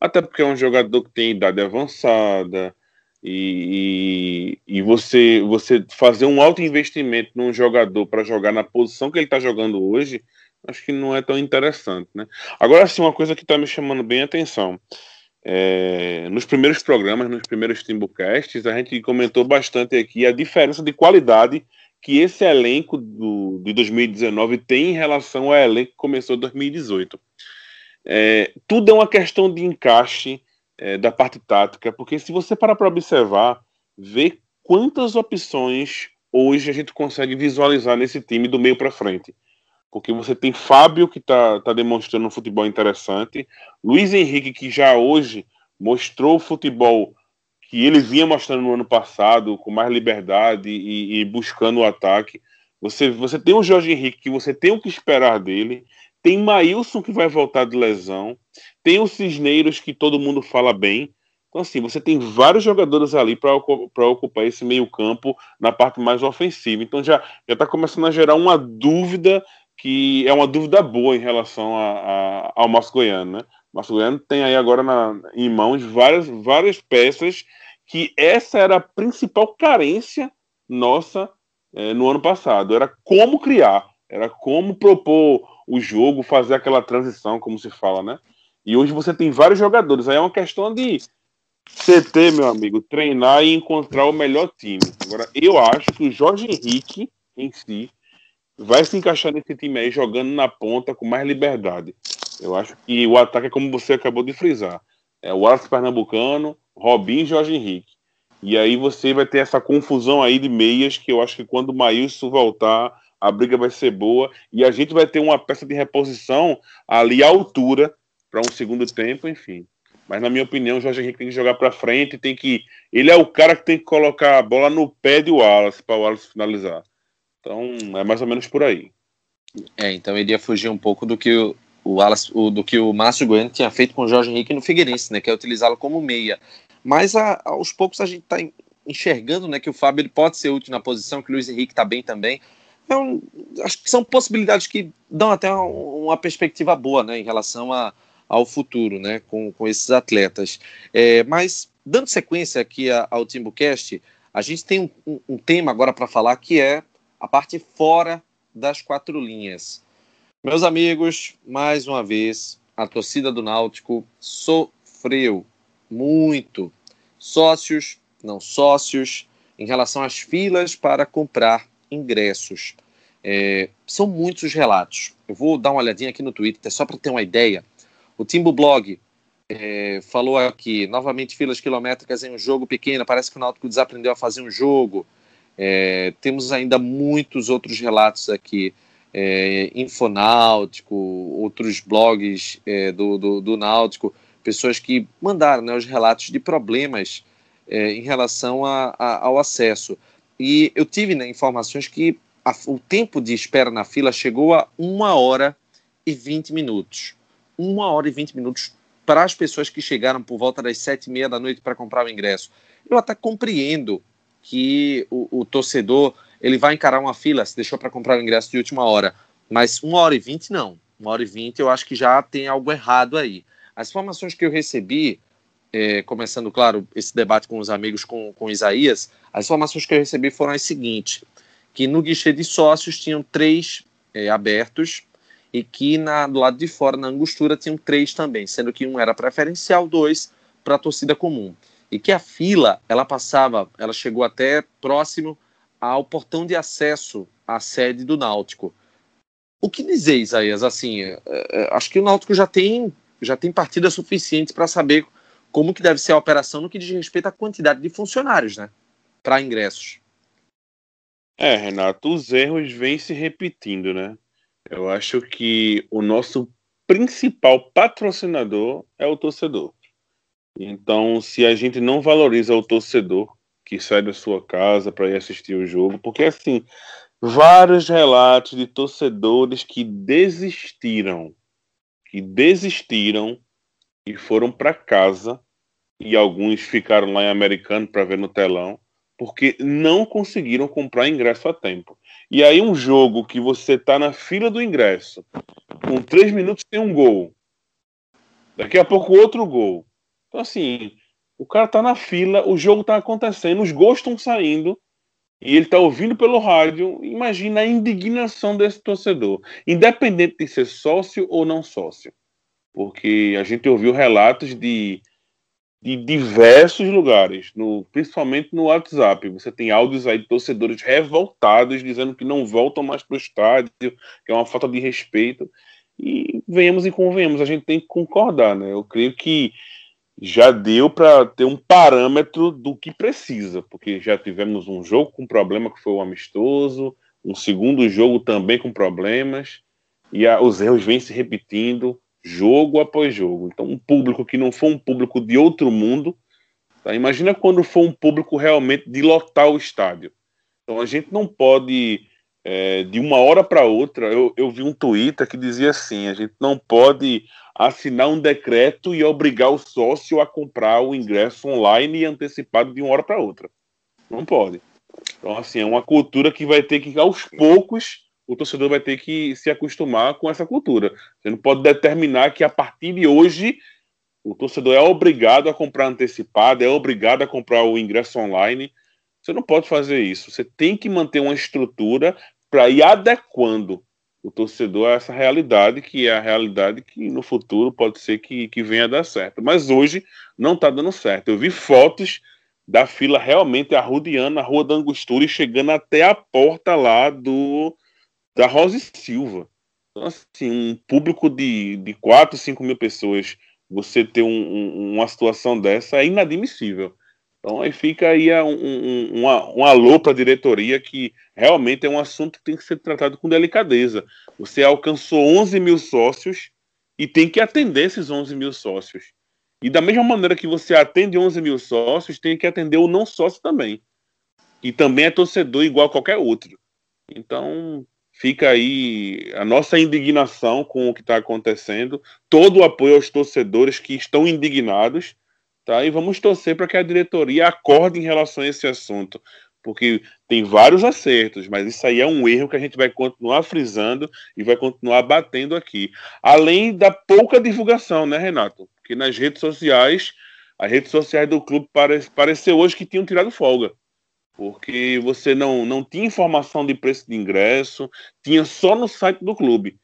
Até porque é um jogador que tem idade avançada e, e, e você, você fazer um alto investimento num jogador para jogar na posição que ele está jogando hoje acho que não é tão interessante, né? Agora, sim, uma coisa que está me chamando bem a atenção. É, nos primeiros programas, nos primeiros Timbucasts, a gente comentou bastante aqui a diferença de qualidade que esse elenco do, de 2019 tem em relação ao elenco que começou em 2018. É, tudo é uma questão de encaixe é, da parte tática, porque se você parar para observar, ver quantas opções hoje a gente consegue visualizar nesse time do meio para frente. Porque você tem Fábio que está tá demonstrando um futebol interessante, Luiz Henrique que já hoje mostrou o futebol que ele vinha mostrando no ano passado, com mais liberdade e, e buscando o ataque. Você, você tem o Jorge Henrique, que você tem o que esperar dele. Tem Maílson, que vai voltar de lesão. Tem o Cisneiros, que todo mundo fala bem. Então, assim, você tem vários jogadores ali para ocupar esse meio-campo na parte mais ofensiva. Então, já está começando a gerar uma dúvida que é uma dúvida boa em relação a, a, ao Márcio Goiano, né? O Márcio Goiano tem aí agora na, em mãos várias, várias peças que essa era a principal carência nossa é, no ano passado. Era como criar, era como propor o jogo, fazer aquela transição, como se fala, né? E hoje você tem vários jogadores. Aí é uma questão de CT, meu amigo, treinar e encontrar o melhor time. Agora, eu acho que o Jorge Henrique em si vai se encaixar nesse time aí, jogando na ponta com mais liberdade. Eu acho que o ataque é como você acabou de frisar. É o Wallace Pernambucano, Robin e Jorge Henrique. E aí você vai ter essa confusão aí de meias que eu acho que quando o Maílson voltar, a briga vai ser boa e a gente vai ter uma peça de reposição ali à altura para um segundo tempo, enfim. Mas na minha opinião, o Jorge Henrique tem que jogar para frente, tem que ele é o cara que tem que colocar a bola no pé de Wallace para o Wallace finalizar. Então, é mais ou menos por aí. É, então ele ia fugir um pouco do que o, Wallace, o do que o Márcio Goiano tinha feito com o Jorge Henrique no Figueirense, né, que é utilizá-lo como meia. Mas a, aos poucos a gente está enxergando né, que o Fábio ele pode ser útil na posição, que o Luiz Henrique está bem também. Então, acho que são possibilidades que dão até uma, uma perspectiva boa né, em relação a, ao futuro né, com, com esses atletas. É, mas, dando sequência aqui ao Timbucast, a gente tem um, um tema agora para falar que é a parte fora das quatro linhas. Meus amigos, mais uma vez, a torcida do Náutico sofreu muito. Sócios, não sócios, em relação às filas para comprar ingressos. É, são muitos os relatos. Eu vou dar uma olhadinha aqui no Twitter, só para ter uma ideia. O Timbo Blog é, falou aqui, novamente filas quilométricas em um jogo pequeno, parece que o Náutico desaprendeu a fazer um jogo. É, temos ainda muitos outros relatos aqui. É, Infonáutico, outros blogs é, do, do, do Náutico, pessoas que mandaram né, os relatos de problemas é, em relação a, a, ao acesso. E eu tive né, informações que a, o tempo de espera na fila chegou a uma hora e 20 minutos. Uma hora e 20 minutos para as pessoas que chegaram por volta das sete e meia da noite para comprar o ingresso. Eu até compreendo que o, o, torcedor ele vai encarar uma fila, se deixou para comprar o ingresso de última hora, mas uma hora e vinte não. Uma hora e vinte eu acho que já tem algo errado aí. As informações que eu recebi, é, começando, claro, esse debate com os amigos, com, com Isaías, as informações que eu recebi foram as seguintes, que no guichê de sócios tinham três é, abertos e que na, do lado de fora, na angostura, tinham três também, sendo que um era preferencial, dois para a torcida comum e que a fila ela passava, ela chegou até próximo ao portão de acesso à sede do Náutico. O que dizer, Isaías? Assim, é, é, acho que o Náutico já tem já tem partidas suficientes para saber como que deve ser a operação no que diz respeito à quantidade de funcionários, né, para ingressos. É, Renato, os erros vêm se repetindo, né? Eu acho que o nosso principal patrocinador é o torcedor. Então, se a gente não valoriza o torcedor que sai da sua casa para ir assistir o jogo, porque assim, vários relatos de torcedores que desistiram, que desistiram e foram para casa e alguns ficaram lá em Americano para ver no telão, porque não conseguiram comprar ingresso a tempo. E aí um jogo que você tá na fila do ingresso, com três minutos tem um gol, daqui a pouco outro gol, então, assim, o cara tá na fila, o jogo tá acontecendo, os gols estão saindo, e ele tá ouvindo pelo rádio. Imagina a indignação desse torcedor, independente de ser sócio ou não sócio. Porque a gente ouviu relatos de, de diversos lugares, no, principalmente no WhatsApp. Você tem áudios aí de torcedores revoltados dizendo que não voltam mais para o estádio, que é uma falta de respeito. E venhamos e convenhamos, a gente tem que concordar, né? Eu creio que já deu para ter um parâmetro do que precisa, porque já tivemos um jogo com problema que foi o amistoso, um segundo jogo também com problemas. e a, os erros vêm se repetindo jogo após jogo. Então, um público que não for um público de outro mundo, tá? imagina quando for um público realmente de lotar o estádio. Então, a gente não pode, é, de uma hora para outra, eu, eu vi um Twitter que dizia assim: a gente não pode assinar um decreto e obrigar o sócio a comprar o ingresso online e antecipado de uma hora para outra. Não pode. Então, assim, é uma cultura que vai ter que, aos poucos, o torcedor vai ter que se acostumar com essa cultura. Você não pode determinar que a partir de hoje o torcedor é obrigado a comprar antecipado, é obrigado a comprar o ingresso online. Você não pode fazer isso. Você tem que manter uma estrutura para ir adequando o torcedor a essa realidade, que é a realidade que no futuro pode ser que, que venha a dar certo. Mas hoje não está dando certo. Eu vi fotos da fila realmente arrodeando a Rua da Angostura e chegando até a porta lá do da Rosa e Silva. Então, assim, um público de, de 4, 5 mil pessoas, você ter um, um, uma situação dessa é inadmissível. Então aí fica aí um, um, um, um alô para a diretoria que realmente é um assunto que tem que ser tratado com delicadeza. Você alcançou 11 mil sócios e tem que atender esses 11 mil sócios. E da mesma maneira que você atende 11 mil sócios, tem que atender o não sócio também. E também é torcedor igual a qualquer outro. Então, fica aí a nossa indignação com o que está acontecendo, todo o apoio aos torcedores que estão indignados, tá? E vamos torcer para que a diretoria acorde em relação a esse assunto, porque tem vários acertos, mas isso aí é um erro que a gente vai continuar frisando e vai continuar batendo aqui. Além da pouca divulgação, né, Renato? Porque nas redes sociais, as redes sociais do clube pare, pareceu hoje que tinham tirado folga. Porque você não, não tinha informação de preço de ingresso, tinha só no site do clube.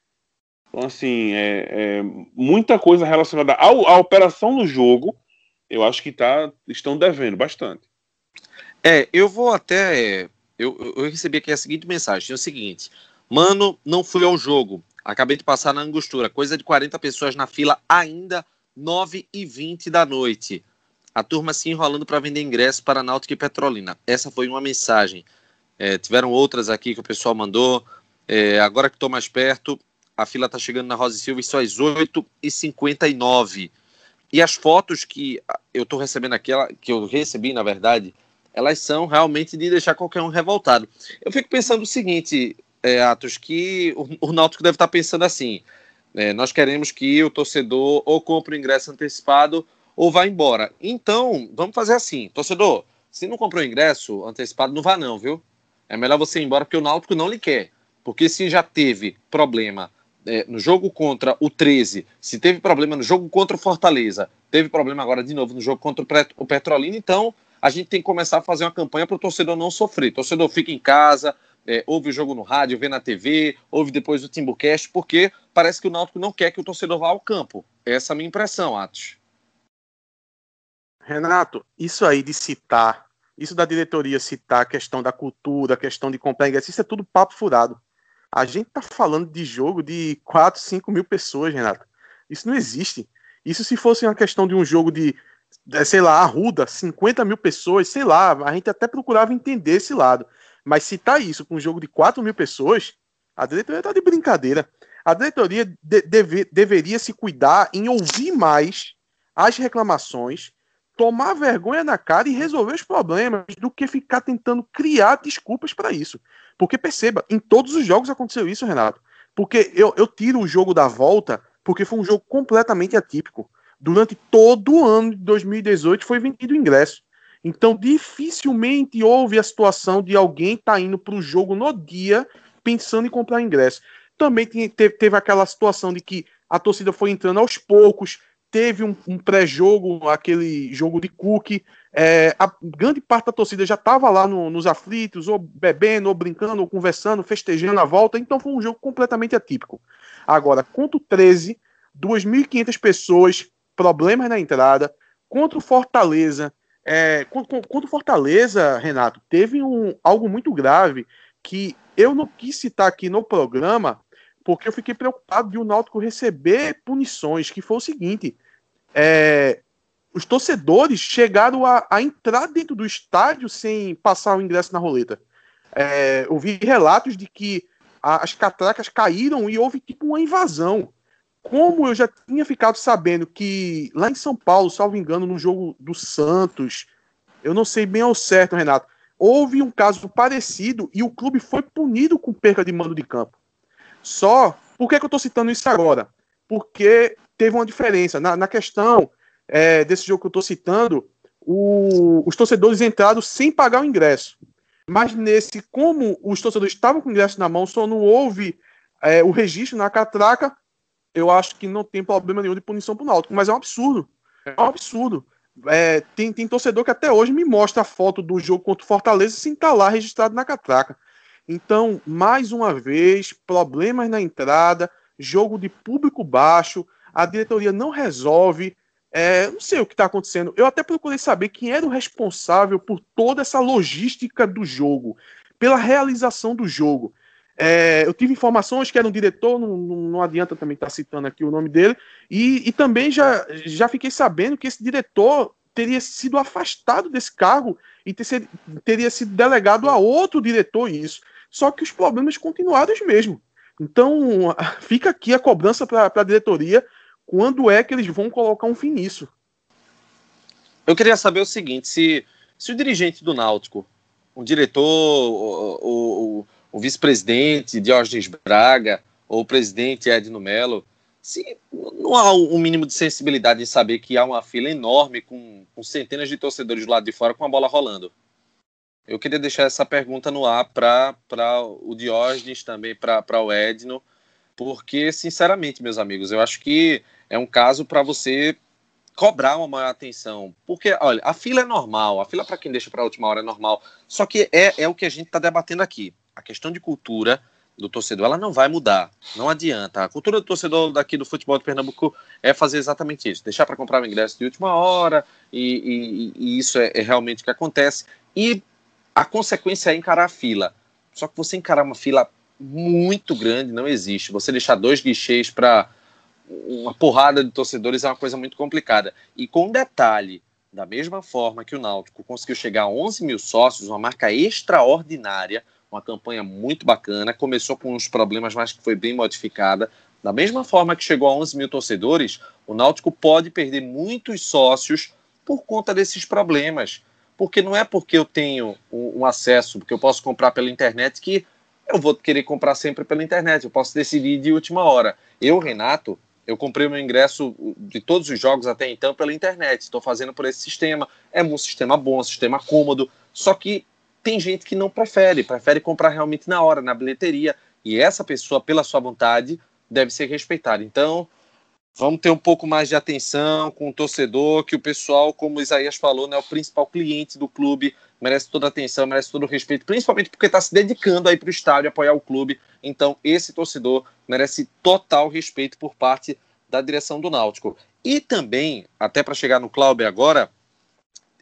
Então, assim, é, é muita coisa relacionada ao, à operação do jogo, eu acho que tá, estão devendo bastante. É, eu vou até. Eu, eu recebi aqui a seguinte mensagem: é o seguinte, mano, não fui ao jogo. Acabei de passar na angostura, coisa de 40 pessoas na fila ainda 9 e 20 da noite. A turma se enrolando para vender ingresso para Náutico e Petrolina. Essa foi uma mensagem. É, tiveram outras aqui que o pessoal mandou. É, agora que estou mais perto, a fila está chegando na Rosa e Silva só às 8h59. E as fotos que eu estou recebendo aqui, que eu recebi, na verdade, elas são realmente de deixar qualquer um revoltado. Eu fico pensando o seguinte, é, Atos, que o, o Náutico deve estar tá pensando assim: é, nós queremos que o torcedor ou compre o ingresso antecipado ou vá embora. Então, vamos fazer assim, torcedor, se não comprou o ingresso antecipado, não vá não, viu? É melhor você ir embora porque o Náutico não lhe quer. Porque se já teve problema é, no jogo contra o 13, se teve problema no jogo contra o Fortaleza, teve problema agora de novo no jogo contra o Petrolina, então a gente tem que começar a fazer uma campanha para o torcedor não sofrer. Torcedor fica em casa, é, ouve o jogo no rádio, vê na TV, ouve depois o Timbucast, porque parece que o Náutico não quer que o torcedor vá ao campo. Essa é a minha impressão, Atos. Renato, isso aí de citar, isso da diretoria citar a questão da cultura, a questão de comprar isso é tudo papo furado. A gente tá falando de jogo de 4, 5 mil pessoas, Renato. Isso não existe. Isso se fosse uma questão de um jogo de, sei lá, Arruda, 50 mil pessoas, sei lá, a gente até procurava entender esse lado. Mas citar isso com um jogo de 4 mil pessoas, a diretoria tá de brincadeira. A diretoria de, deve, deveria se cuidar em ouvir mais as reclamações, tomar vergonha na cara e resolver os problemas do que ficar tentando criar desculpas para isso. Porque perceba, em todos os jogos aconteceu isso, Renato. Porque eu, eu tiro o jogo da volta porque foi um jogo completamente atípico. Durante todo o ano de 2018 foi vendido ingresso. Então, dificilmente houve a situação de alguém estar tá indo para o jogo no dia pensando em comprar ingresso. Também teve, aquela situação de que a torcida foi entrando aos poucos, teve um, um pré-jogo, aquele jogo de Cook. É, a grande parte da torcida já estava lá no, nos aflitos, ou bebendo, ou brincando, ou conversando, festejando a volta. Então foi um jogo completamente atípico. Agora, contra o 13, 2.500 pessoas, problemas na entrada. Contra o Fortaleza, é, contra, contra o Fortaleza, Renato, teve um, algo muito grave que eu não quis citar aqui no programa, porque eu fiquei preocupado de o Náutico receber punições, que foi o seguinte, é, os torcedores chegaram a, a, entrar dentro do estádio sem passar o ingresso na roleta. É, eu vi relatos de que as catracas caíram e houve tipo uma invasão. Como eu já tinha ficado sabendo que lá em São Paulo, salvo engano, no jogo do Santos, eu não sei bem ao certo, Renato, houve um caso parecido e o clube foi punido com perca de mando de campo. Só, por que, que eu estou citando isso agora? Porque teve uma diferença. Na, na questão é, desse jogo que eu estou citando, o, os torcedores entraram sem pagar o ingresso. Mas nesse, como os torcedores estavam com o ingresso na mão, só não houve é, o registro na catraca, eu acho que não tem problema nenhum de punição para o Náutico. Mas é um absurdo. É um absurdo. É, tem, tem torcedor que até hoje me mostra a foto do jogo contra o Fortaleza sem estar tá lá registrado na catraca. Então, mais uma vez, problemas na entrada, jogo de público baixo, a diretoria não resolve. É, não sei o que está acontecendo. Eu até procurei saber quem era o responsável por toda essa logística do jogo, pela realização do jogo. É, eu tive informações que era um diretor, não, não adianta também estar tá citando aqui o nome dele, e, e também já, já fiquei sabendo que esse diretor teria sido afastado desse cargo e ter, teria sido delegado a outro diretor isso. Só que os problemas continuaram os mesmos. Então, fica aqui a cobrança para a diretoria quando é que eles vão colocar um fim nisso. Eu queria saber o seguinte: se, se o dirigente do Náutico, o diretor, o, o, o vice-presidente Diógenes Braga, ou o presidente Edno Melo, se não há um mínimo de sensibilidade em saber que há uma fila enorme com, com centenas de torcedores do lado de fora com a bola rolando. Eu queria deixar essa pergunta no ar para o Diógenes, também para o Edno, porque, sinceramente, meus amigos, eu acho que é um caso para você cobrar uma maior atenção. Porque, olha, a fila é normal, a fila para quem deixa para a última hora é normal. Só que é, é o que a gente está debatendo aqui. A questão de cultura do torcedor, ela não vai mudar. Não adianta. A cultura do torcedor daqui do futebol de Pernambuco é fazer exatamente isso. Deixar para comprar o ingresso de última hora, e, e, e isso é, é realmente o que acontece. E a consequência é encarar a fila. Só que você encarar uma fila muito grande não existe. Você deixar dois guichês para uma porrada de torcedores é uma coisa muito complicada. E com detalhe, da mesma forma que o Náutico conseguiu chegar a 11 mil sócios, uma marca extraordinária, uma campanha muito bacana, começou com uns problemas, mas que foi bem modificada. Da mesma forma que chegou a 11 mil torcedores, o Náutico pode perder muitos sócios por conta desses problemas. Porque não é porque eu tenho um, um acesso, porque eu posso comprar pela internet, que eu vou querer comprar sempre pela internet. Eu posso decidir de última hora. Eu, Renato, eu comprei meu ingresso de todos os jogos até então pela internet. Estou fazendo por esse sistema. É um sistema bom, um sistema cômodo. Só que tem gente que não prefere, prefere comprar realmente na hora, na bilheteria. E essa pessoa, pela sua vontade, deve ser respeitada. Então, vamos ter um pouco mais de atenção com o torcedor, que o pessoal, como o Isaías falou, né, é o principal cliente do clube, merece toda a atenção, merece todo o respeito, principalmente porque está se dedicando aí para o estádio apoiar o clube. Então, esse torcedor merece total respeito por parte da direção do Náutico. E também, até para chegar no Cláudio agora,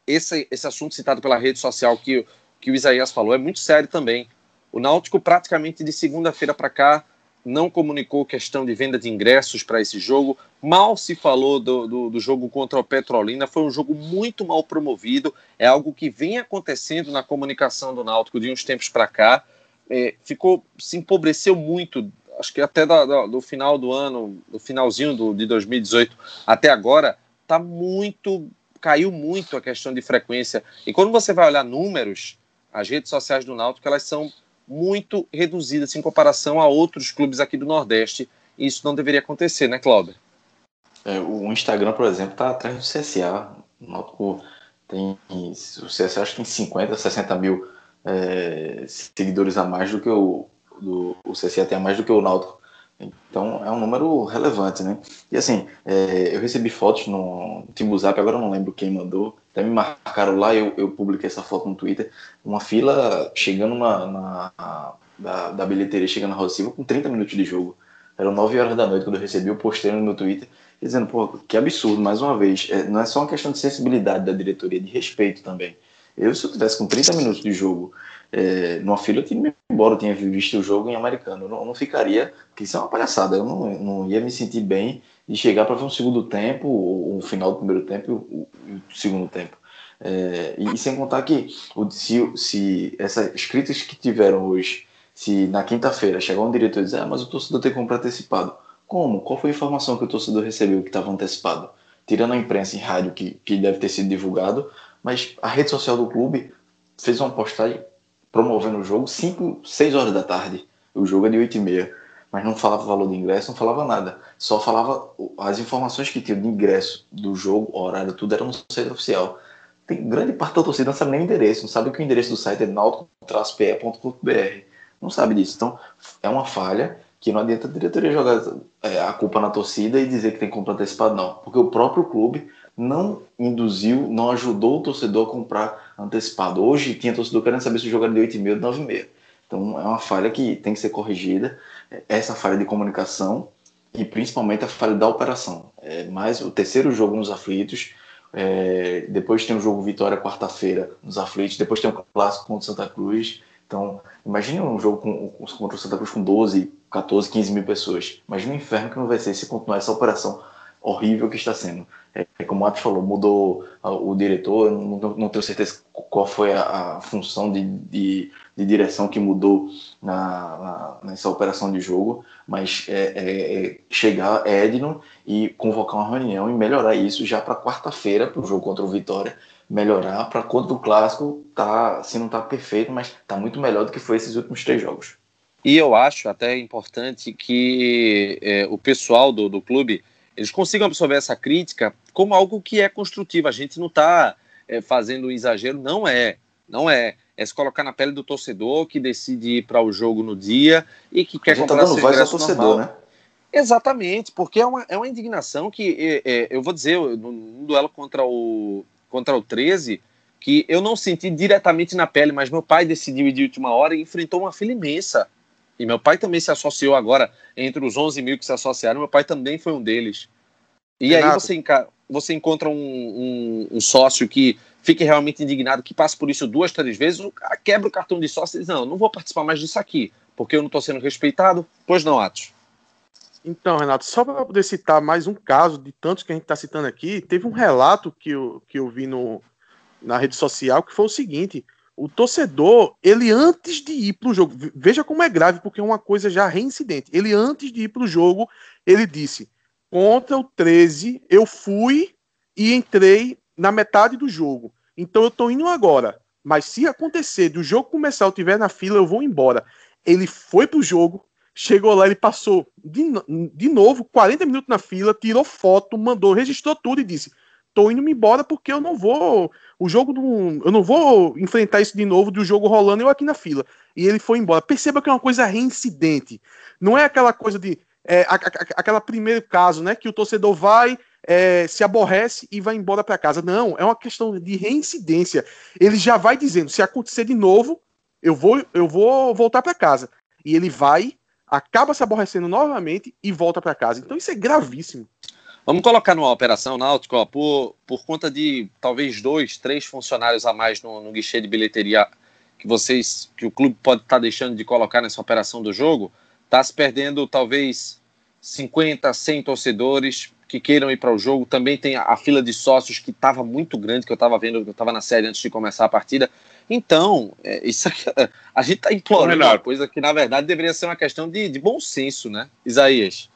esse, esse assunto citado pela rede social que, que o Isaías falou é muito sério também. O Náutico, praticamente de segunda-feira para cá, não comunicou questão de venda de ingressos para esse jogo. Mal se falou do, do, do, jogo contra o Petrolina. Foi um jogo muito mal promovido. É algo que vem acontecendo na comunicação do Náutico de uns tempos para cá. É, ficou se empobreceu muito acho que até do, do final do ano, do finalzinho do, de 2018 até agora, tá muito, caiu muito a questão de frequência. E quando você vai olhar números, as redes sociais do Náutico, elas são muito reduzidas em comparação a outros clubes aqui do Nordeste. E isso não deveria acontecer, né, Cláudio? É, o Instagram, por exemplo, está atrás do CSA. O tem. O CSA acho que tem 50, 60 mil é, seguidores a mais do que o, do o CSA tem mais do que o Náutico. Então é um número relevante, né? E assim, é, eu recebi fotos no Timbuzap, agora eu não lembro quem mandou, até me marcaram lá, eu, eu publiquei essa foto no Twitter, uma fila chegando na, na da, da, bilheteria, chegando na Roda com 30 minutos de jogo. Eram 9 horas da noite quando eu recebi, eu postei no meu Twitter, dizendo, pô, que absurdo, mais uma vez, é, não é só uma questão de sensibilidade da diretoria, de respeito também. Eu, se eu tivesse com 30 minutos de jogo é, numa fila, eu tinha embora eu tenha visto o jogo em americano. Eu não, eu não ficaria, porque isso é uma palhaçada. Eu não, não ia me sentir bem de chegar para ver um segundo tempo, o, o final do primeiro tempo e o, o segundo tempo. É, e, e, sem contar que o, se, se essas críticas que tiveram hoje Se na quinta-feira chegar um diretor e dizer, ah, mas o torcedor tem comprar antecipado. Como? Qual foi a informação que o torcedor recebeu que estava antecipado? Tirando a imprensa em rádio, que, que deve ter sido divulgado, mas a rede social do clube fez uma postagem promovendo o jogo 5, 6 horas da tarde. O jogo é de 8 e meia. Mas não falava valor de ingresso, não falava nada. Só falava as informações que tinham de ingresso do jogo, horário, tudo era no site oficial. Tem grande parte da torcida não sabe nem o endereço, não sabe que o endereço do site é nautico-pe.com.br. Não sabe disso. Então, é uma falha que não adianta a diretoria jogar é, a culpa na torcida e dizer que tem compra antecipado, não. Porque o próprio clube não induziu, não ajudou o torcedor a comprar antecipado. Hoje tinha torcedor querendo saber se o jogo era de 8h30 ou de 9h30. Então é uma falha que tem que ser corrigida. Essa falha de comunicação e principalmente a falha da operação. É mais o terceiro jogo nos aflitos. É, depois tem o jogo Vitória quarta-feira nos aflitos. Depois tem o clássico contra o Santa Cruz. Então, imagine um jogo com, contra o Santa Cruz com 12, 14, 15 mil pessoas. Imagina o inferno que não vai ser se continuar essa operação horrível que está sendo. É, como o Matos falou, mudou o diretor, não, não tenho certeza qual foi a, a função de, de, de, direção que mudou na, na, nessa operação de jogo, mas é, é, é chegar Edno e convocar uma reunião e melhorar isso já para quarta-feira, para o jogo contra o Vitória, melhorar para contra o Clássico, tá, se não está perfeito, mas está muito melhor do que foi esses últimos três jogos. E eu acho até importante que é, o pessoal do, do clube eles consigam absorver essa crítica como algo que é construtivo. A gente não está é, fazendo um exagero, não é. Não é. É se colocar na pele do torcedor que decide ir para o jogo no dia e que quer tá comprar tá dando voz torcedor, né? Exatamente, porque é uma, é uma indignação que é, é, eu vou dizer, no, no duelo contra o, contra o 13, que eu não senti diretamente na pele, mas meu pai decidiu ir de última hora e enfrentou uma fila imensa. E meu pai também se associou agora, entre os 11 mil que se associaram, meu pai também foi um deles. E Renato. aí você, você encontra um, um, um, sócio que fique realmente indignado, que passa por isso duas, três vezes, o cara quebra o cartão de sócio e diz, não, não vou participar mais disso aqui, porque eu não estou sendo respeitado. Pois não, Atos? Então, Renato, só para poder citar mais um caso de tantos que a gente está citando aqui, teve um relato que eu, que eu vi no, na rede social que foi o seguinte: o torcedor, ele antes de ir para o jogo, veja como é grave, porque é uma coisa já reincidente. Ele antes de ir para o jogo, ele disse: contra o 13, eu fui e entrei na metade do jogo. Então eu tô indo agora. Mas se acontecer do jogo começar, eu tiver na fila, eu vou embora. Ele foi pro jogo, chegou lá, ele passou de, de novo 40 minutos na fila, tirou foto, mandou, registrou tudo e disse: tô indo me embora porque eu não vou. O jogo não. Eu não vou enfrentar isso de novo do jogo rolando eu aqui na fila. E ele foi embora. Perceba que é uma coisa reincidente. Não é aquela coisa de. É, a, a, aquela primeiro caso, né? Que o torcedor vai, é, se aborrece e vai embora para casa. Não, é uma questão de reincidência. Ele já vai dizendo: se acontecer de novo, eu vou, eu vou voltar para casa. E ele vai, acaba se aborrecendo novamente e volta para casa. Então isso é gravíssimo. Vamos colocar numa operação náutico, ó, por, por conta de talvez dois, três funcionários a mais no, no guichê de bilheteria que vocês, que o clube pode estar tá deixando de colocar nessa operação do jogo, está se perdendo talvez 50, 100 torcedores que queiram ir para o jogo. Também tem a, a fila de sócios que estava muito grande, que eu estava vendo, que eu estava na série antes de começar a partida. Então, é, isso aqui, a gente está implorando uma coisa que, na verdade, deveria ser uma questão de, de bom senso, né, Isaías?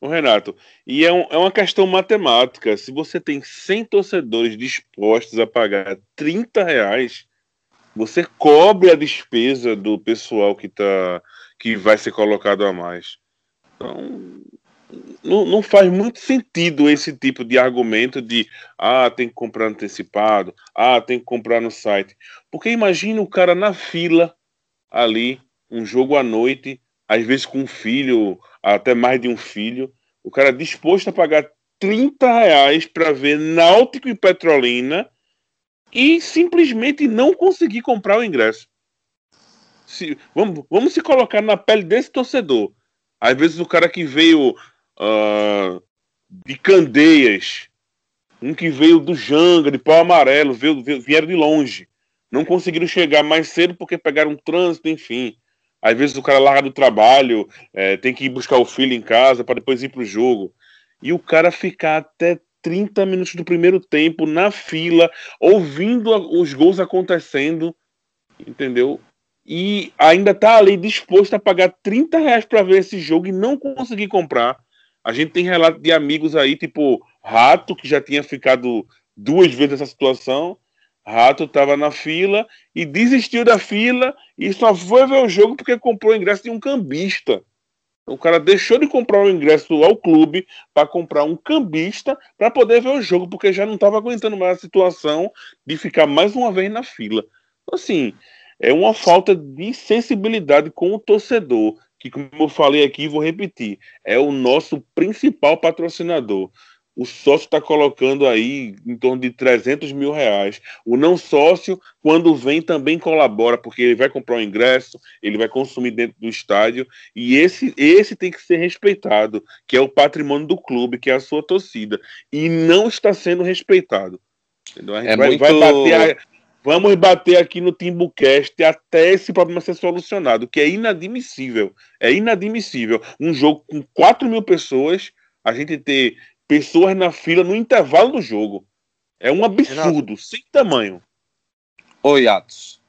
O Renato, e é, um, é uma questão matemática. Se você tem 100 torcedores dispostos a pagar 30 reais, você cobre a despesa do pessoal que, tá, que vai ser colocado a mais. Então, não, não faz muito sentido esse tipo de argumento de ah, tem que comprar antecipado, ah, tem que comprar no site. Porque imagina o cara na fila ali, um jogo à noite, às vezes com um filho, até mais de um filho, o cara disposto a pagar 30 reais para ver Náutico e Petrolina e simplesmente não conseguir comprar o ingresso. Se, vamos, vamos se colocar na pele desse torcedor. Às vezes o cara que veio uh, de Candeias, um que veio do Janga, de Pau Amarelo, veio, veio, vieram de longe. Não conseguiram chegar mais cedo porque pegaram trânsito, enfim. Às vezes o cara larga do trabalho, é, tem que ir buscar o filho em casa para depois ir para o jogo. E o cara ficar até 30 minutos do primeiro tempo na fila, ouvindo os gols acontecendo, entendeu? e ainda tá ali disposto a pagar 30 reais para ver esse jogo e não conseguir comprar. A gente tem relato de amigos aí, tipo Rato, que já tinha ficado duas vezes nessa situação. Rato estava na fila e desistiu da fila e só foi ver o jogo porque comprou o ingresso de um cambista. O cara deixou de comprar o ingresso ao clube para comprar um cambista para poder ver o jogo, porque já não estava aguentando mais a situação de ficar mais uma vez na fila. Então, assim, é uma falta de sensibilidade com o torcedor, que, como eu falei aqui, vou repetir, é o nosso principal patrocinador o sócio está colocando aí em torno de 300 mil reais. O não sócio, quando vem, também colabora, porque ele vai comprar o ingresso, ele vai consumir dentro do estádio, e esse, esse tem que ser respeitado, que é o patrimônio do clube, que é a sua torcida, e não está sendo respeitado. Entendeu? A gente é vai, muito... vai bater. A... Vamos bater aqui no Timbucast até esse problema ser solucionado, que é inadmissível. É inadmissível. Um jogo com 4 mil pessoas, a gente ter pessoas na fila no intervalo do jogo. É um absurdo, Renato. sem tamanho. Oi, Atos.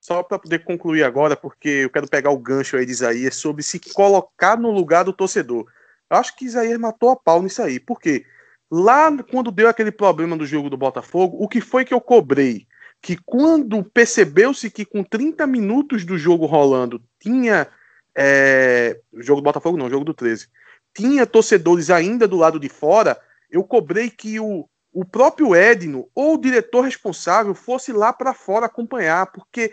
Só para poder concluir agora, porque eu quero pegar o gancho aí de Isaías sobre se colocar no lugar do torcedor. Eu acho que Isaías matou a pau nisso aí. Por quê? Lá, quando deu aquele problema do jogo do Botafogo, o que foi que eu cobrei? Que quando percebeu-se que com 30 minutos do jogo rolando tinha. É, jogo do Botafogo não, jogo do 13 tinha torcedores ainda do lado de fora, eu cobrei que o, o próprio Edno ou o diretor responsável fosse lá para fora acompanhar, porque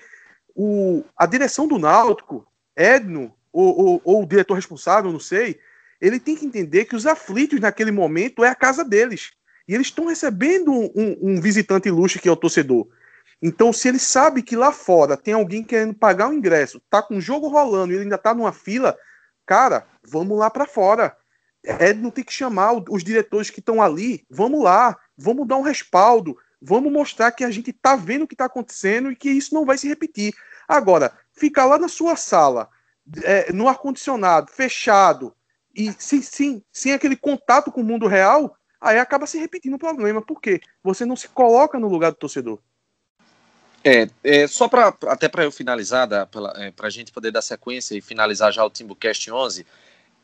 o, a direção do Náutico, Edno, ou, ou, ou, o diretor responsável, não sei, ele tem que entender que os aflitos naquele momento é a casa deles. E eles estão recebendo um, um, um visitante ilustre que é o torcedor. Então, se ele sabe que lá fora tem alguém querendo pagar o ingresso, tá com o jogo rolando e ele ainda tá numa fila, cara, vamos lá para fora. É, não tem que chamar os diretores que estão ali, vamos lá, vamos dar um respaldo, vamos mostrar que a gente está vendo o que está acontecendo e que isso não vai se repetir. Agora, ficar lá na sua sala, é, no ar-condicionado, fechado, e sem, sem, sem aquele contato com o mundo real, aí acaba se repetindo o problema. Por quê? Você não se coloca no lugar do torcedor. É, é só para até para eu finalizar, para é, a gente poder dar sequência e finalizar já o Timbucast 11,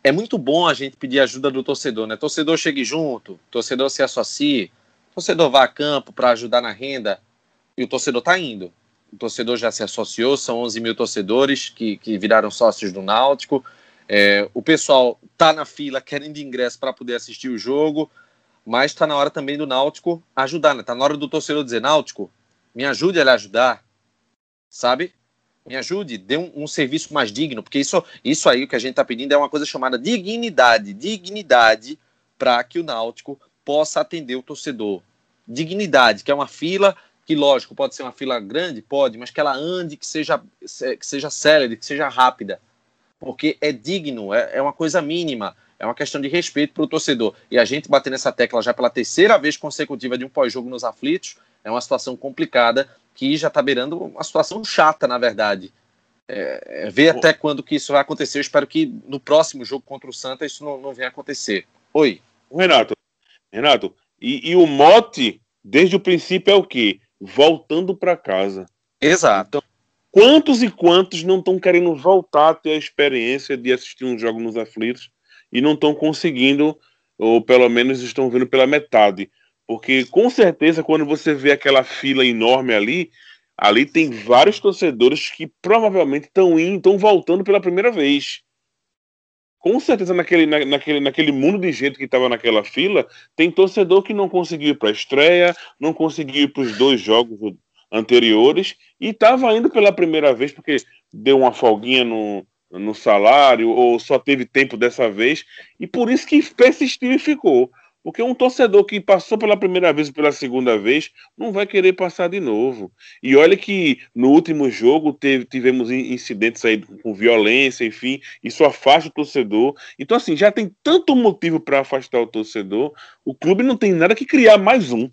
é muito bom a gente pedir ajuda do torcedor, né? Torcedor chegue junto, torcedor se associe, torcedor vá a campo para ajudar na renda e o torcedor está indo. O torcedor já se associou, são 11 mil torcedores que, que viraram sócios do Náutico. É, o pessoal tá na fila querendo ingresso para poder assistir o jogo, mas está na hora também do Náutico ajudar, né? Tá na hora do torcedor dizer Náutico, me ajude a lhe ajudar, sabe? Me ajude, dê um, um, serviço mais digno, porque isso, isso aí que a gente está pedindo é uma coisa chamada dignidade, dignidade para que o Náutico possa atender o torcedor. Dignidade, que é uma fila que, lógico, pode ser uma fila grande, pode, mas que ela ande, que seja, que seja célere, que seja rápida, porque é digno, é, é uma coisa mínima, é uma questão de respeito para o torcedor. E a gente bater nessa tecla já pela terceira vez consecutiva de um pós-jogo nos aflitos, é uma situação complicada que já está beirando uma situação chata, na verdade. É, é, ver até quando que isso vai acontecer. Eu espero que no próximo jogo contra o Santa isso não, não venha acontecer. Oi. Renato, Renato, e, e o mote, desde o princípio, é o quê? Voltando para casa. Exato. Então, quantos e quantos não estão querendo voltar a ter a experiência de assistir um jogo nos aflitos e não estão conseguindo, ou pelo menos estão vendo pela metade? Porque com certeza, quando você vê aquela fila enorme ali, ali tem vários torcedores que provavelmente estão indo, estão voltando pela primeira vez. Com certeza, naquele, na, naquele, naquele mundo de gente que estava naquela fila, tem torcedor que não conseguiu ir para a estreia, não conseguiu ir para os dois jogos anteriores e estava indo pela primeira vez porque deu uma folguinha no, no salário ou só teve tempo dessa vez e por isso que persistiu e ficou. Porque um torcedor que passou pela primeira vez e pela segunda vez não vai querer passar de novo. E olha que no último jogo teve, tivemos incidentes aí com violência, enfim, isso afasta o torcedor. Então, assim, já tem tanto motivo para afastar o torcedor, o clube não tem nada que criar mais um.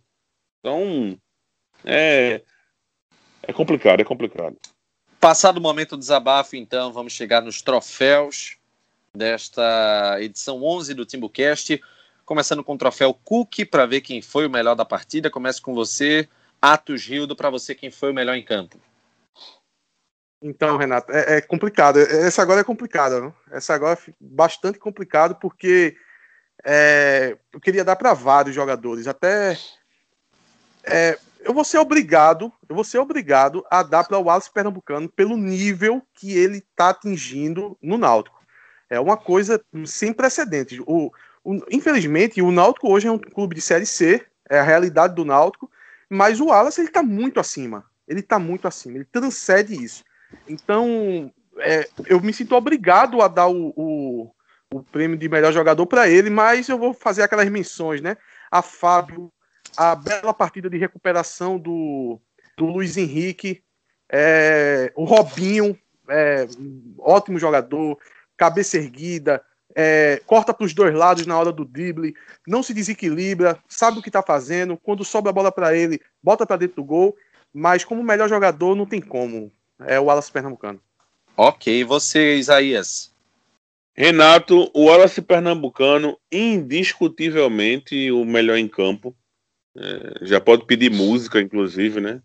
Então, é, é complicado, é complicado. Passado o momento do desabafo, então, vamos chegar nos troféus desta edição 11 do Timbucast. Começando com o troféu Cook para ver quem foi o melhor da partida. Começa com você, Atos Rildo, para você quem foi o melhor em campo. Então, Renato, é, é complicado. Essa agora é complicada. Não? Essa agora é bastante complicado porque é, eu queria dar para vários jogadores. Até é, eu vou ser obrigado, eu vou ser obrigado a dar para o Wallace Pernambucano pelo nível que ele está atingindo no Náutico. É uma coisa sem precedentes. O, o, infelizmente, o Náutico hoje é um clube de série C, é a realidade do Náutico, mas o Wallace ele está muito acima. Ele está muito acima. Ele transcende isso. Então, é, eu me sinto obrigado a dar o, o, o prêmio de melhor jogador para ele, mas eu vou fazer aquelas menções, né? A Fábio, a bela partida de recuperação do, do Luiz Henrique, é, o Robinho, é, ótimo jogador, cabeça erguida, é, corta para os dois lados na hora do drible, não se desequilibra, sabe o que está fazendo, quando sobra a bola para ele, bota para dentro do gol, mas como melhor jogador não tem como, é o Wallace Pernambucano. Ok, você, Isaías? Renato, o Wallace Pernambucano, indiscutivelmente o melhor em campo. É, já pode pedir música, inclusive, né?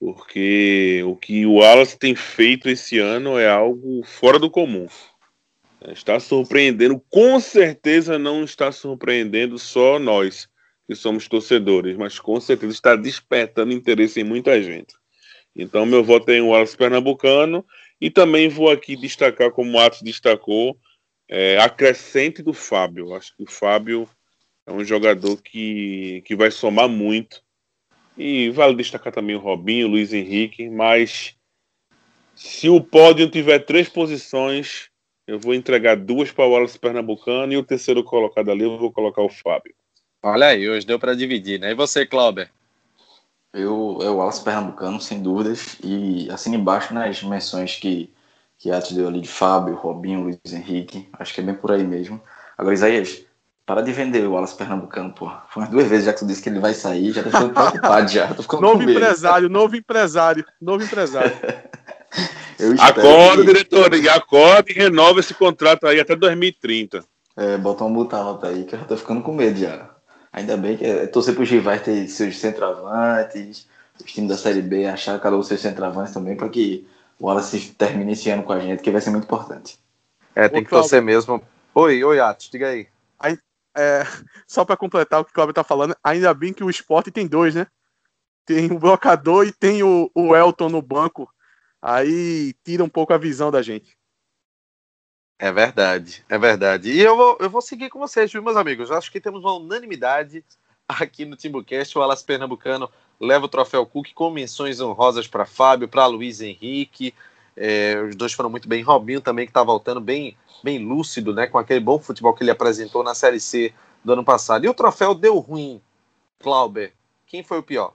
Porque o que o Wallace tem feito esse ano é algo fora do comum. Está surpreendendo, com certeza não está surpreendendo só nós, que somos torcedores, mas com certeza está despertando interesse em muita gente. Então, meu voto é em Wallace Pernambucano e também vou aqui destacar, como o Atos destacou, é, a crescente do Fábio. Acho que o Fábio é um jogador que, que vai somar muito. E vale destacar também o Robinho, o Luiz Henrique, mas se o pódio tiver três posições, eu vou entregar duas para o Wallace Pernambucano e o terceiro colocado ali eu vou colocar o Fábio. Olha aí, hoje deu para dividir, né? E você, Clauber? Eu, é o Wallace Pernambucano, sem dúvidas, e assim embaixo nas menções que, que Atos deu ali de Fábio, Robinho, Luiz Henrique, acho que é bem por aí mesmo. Agora, Isaías, para de vender o Wallace Pernambucano, pô. Foi umas duas vezes já que tu disse que ele vai sair, já tô ficando preocupado já. Tô ficando novo empresário, novo empresário, novo empresário. acorda, que... diretoria, acorda e renova esse contrato aí até 2030. É, bota uma multa alta aí, que eu já tô ficando com medo já. Ainda bem que é torcer para os rivais ter seus centroavantes, os times da Série B achar cada um seus centroavantes também, para que o Wallace termine esse ano com a gente, que vai ser muito importante. É, tem Ô, que torcer mesmo. Oi, oi, Atos, diga aí. aí é, só para completar o que o Cláudio tá falando, ainda bem que o esporte tem dois, né? Tem o blocador e tem o, o Elton no banco. Aí tira um pouco a visão da gente. É verdade, é verdade. E eu vou, eu vou seguir com vocês, viu, meus amigos? Acho que temos uma unanimidade aqui no Timbucast. O Alas Pernambucano leva o troféu Cook com menções honrosas para Fábio, para Luiz Henrique. É, os dois foram muito bem. Robinho também, que está voltando bem, bem lúcido, né? Com aquele bom futebol que ele apresentou na Série C do ano passado. E o troféu deu ruim, Clauber. Quem foi o pior?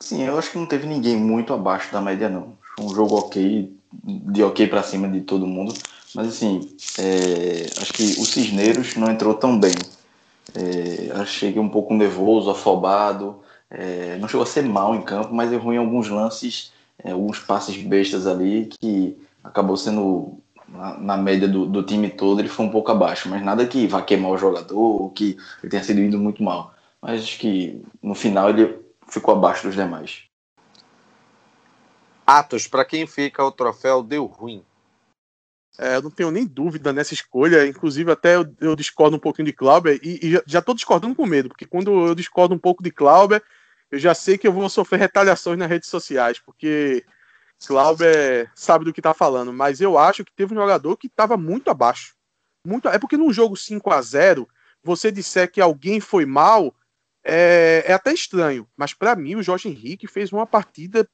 Sim, eu acho que não teve ninguém muito abaixo da média, não. Um jogo ok, de ok para cima de todo mundo. Mas assim, é, acho que o Cisneiros não entrou tão bem. É, achei que um pouco nervoso, afobado. É, não chegou a ser mal em campo, mas errou em alguns lances, é, alguns passes bestas ali que acabou sendo na, na média do, do, time todo ele foi um pouco abaixo, mas nada que vá queimar o jogador ou que ele tenha sido indo muito mal. Mas acho que no final ele ficou abaixo dos demais. Atos, para quem fica o troféu deu ruim. É, eu não tenho nem dúvida nessa escolha. Inclusive, até eu, eu discordo um pouquinho de Clauber e, e já estou discordando com medo, porque quando eu discordo um pouco de Clauber, eu já sei que eu vou sofrer retaliações nas redes sociais, porque Clauber sabe do que está falando. Mas eu acho que teve um jogador que estava muito abaixo. Muito, é porque num jogo 5 a 0 você disser que alguém foi mal é, é até estranho. Mas para mim, o Jorge Henrique fez uma partida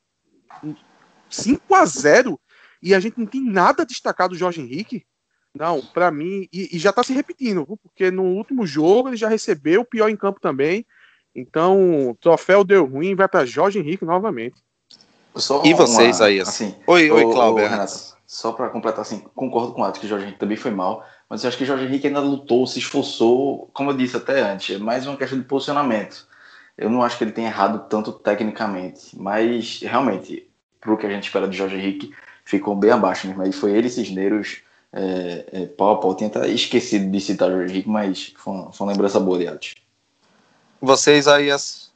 5 a 0 e a gente não tem nada destacado do Jorge Henrique. Não, para mim, e, e já tá se repetindo, porque no último jogo ele já recebeu o pior em campo também. Então, o troféu deu ruim, vai para Jorge Henrique novamente. Só e vocês aí? Assim, oi, oi, Cláudio. Só para completar, assim, concordo com o Atos que o Jorge Henrique também foi mal, mas eu acho que o Jorge Henrique ainda lutou, se esforçou, como eu disse até antes, é mais uma questão de posicionamento. Eu não acho que ele tenha errado tanto tecnicamente, mas realmente, pro que a gente espera de Jorge Henrique, ficou bem abaixo mesmo. Aí foi ele e Cisneiros é, é, pau a pau. Tinha até esquecido de citar o Jorge Henrique, mas foi uma, foi uma lembrança boa de Atos. Vocês aí, as...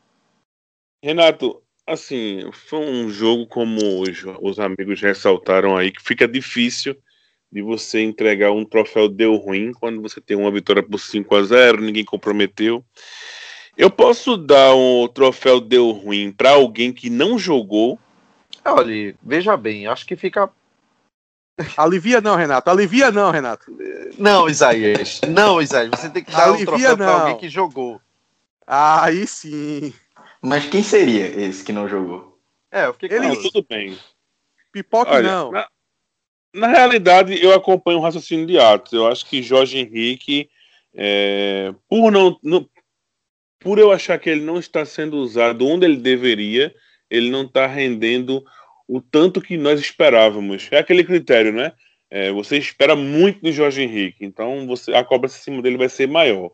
Renato, assim, foi um jogo como os, os amigos ressaltaram aí, que fica difícil de você entregar um troféu deu ruim quando você tem uma vitória por 5 a 0 ninguém comprometeu. Eu posso dar um troféu deu ruim para alguém que não jogou? Olha, veja bem, acho que fica. Alivia não, Renato. Alivia não, Renato. Não, Isaías. Não, Isaías. Você tem que dar Alivia um troféu para alguém que jogou. Aí sim. Mas quem seria esse que não jogou? É, eu fiquei Ele... Tudo bem. Pipoca Olha, não. Na, na, realidade, eu acompanho o raciocínio de Atos. Eu acho que Jorge Henrique, é, por não, não, por eu achar que ele não está sendo usado onde ele deveria, ele não está rendendo o tanto que nós esperávamos. É aquele critério, né? É, você espera muito do Jorge Henrique, então você, a cobrança em cima dele vai ser maior.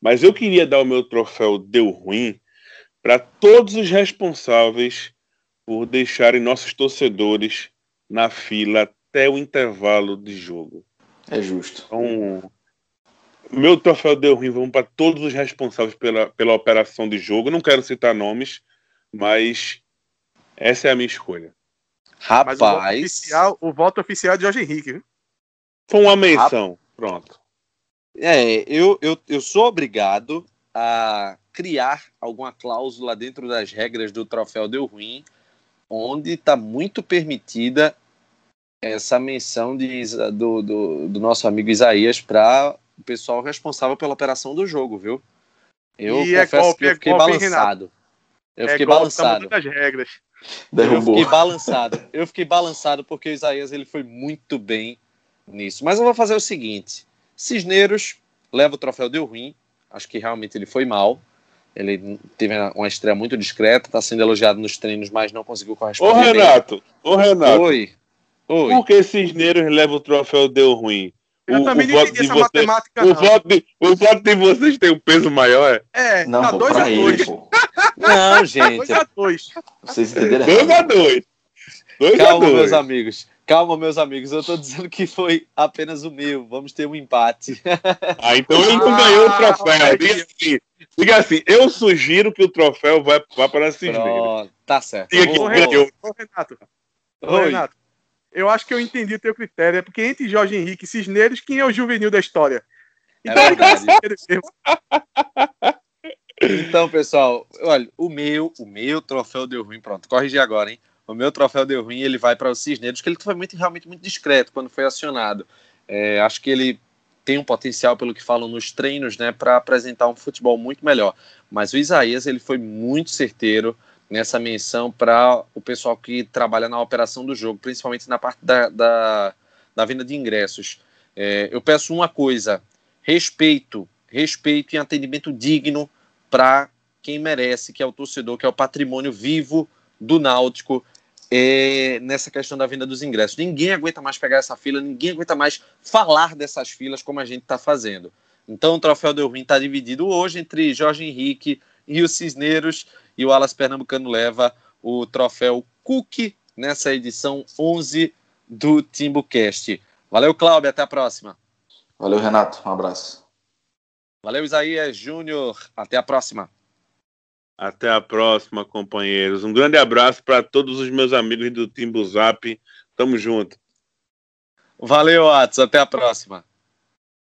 Mas eu queria dar o meu troféu Deu Ruim para todos os responsáveis por deixarem nossos torcedores na fila até o intervalo de jogo. É justo. Então, meu troféu deu ruim, vamos para todos os responsáveis pela, pela operação de jogo. Não quero citar nomes, mas essa é a minha escolha. Rapaz. Mas o voto oficial, o voto oficial é de Jorge Henrique. Viu? Foi uma menção. Pronto. É, eu, eu, eu sou obrigado a criar alguma cláusula dentro das regras do troféu Deu Ruim, onde está muito permitida essa menção de, do, do, do nosso amigo Isaías para o pessoal responsável pela operação do jogo, viu? Eu e é confesso é golpe, que eu fiquei é golpe, balançado. Eu é fiquei golpe, balançado. Tá regras. Eu fiquei balançado. Eu fiquei balançado porque o Isaías ele foi muito bem nisso. Mas eu vou fazer o seguinte: Cisneiros leva o troféu Deu Ruim. Acho que realmente ele foi mal. Ele teve uma estreia muito discreta, está sendo elogiado nos treinos, mas não conseguiu corresponder. Ô Renato, bem. ô Renato. Oi. Oi. Por que Cisneiros leva o troféu Deu Ruim? Eu o, também o não entendi essa matemática, o não. Voto de, o voto de vocês tem um peso maior, é? É, não, tá 2 a 2 Não, gente. 2 a 2 Vocês entenderam 2 a 2 Calma, meus amigos. Calma, meus amigos. Eu tô dizendo que foi apenas o meu. Vamos ter um empate. Ah, então ele não ganhou o ah, troféu. Diga assim, diga assim, eu sugiro que o troféu vá, vá para a Cisneiro. Tá certo. Diga que ganhou. Ô, Renato. Ô, Renato. Eu acho que eu entendi o teu critério. É porque entre Jorge Henrique e Cisneiros, quem é o juvenil da história? Então, é. Então, pessoal, olha, o meu, o meu troféu deu ruim. Pronto, corrigi agora, hein? O meu troféu deu ruim, ele vai para o Cisneiros, que ele foi muito, realmente muito discreto quando foi acionado. É, acho que ele tem um potencial, pelo que falam nos treinos, né, para apresentar um futebol muito melhor. Mas o Isaías, ele foi muito certeiro nessa menção para o pessoal que trabalha na operação do jogo, principalmente na parte da, da, da venda de ingressos. É, eu peço uma coisa: respeito, respeito e atendimento digno para quem merece, que é o torcedor, que é o patrimônio vivo do Náutico é, nessa questão da venda dos ingressos. Ninguém aguenta mais pegar essa fila, ninguém aguenta mais falar dessas filas como a gente está fazendo. Então o troféu do Ruim está dividido hoje entre Jorge Henrique e os Cisneiros, e o Alas Pernambucano leva o troféu Cook nessa edição 11 do TimbuCast. Valeu, Cláudio, até a próxima. Valeu, Renato, um abraço. Valeu, Isaías Júnior, até a próxima. Até a próxima, companheiros. Um grande abraço para todos os meus amigos do Timbu Zap. Tamo junto. Valeu, Atos. Até a próxima.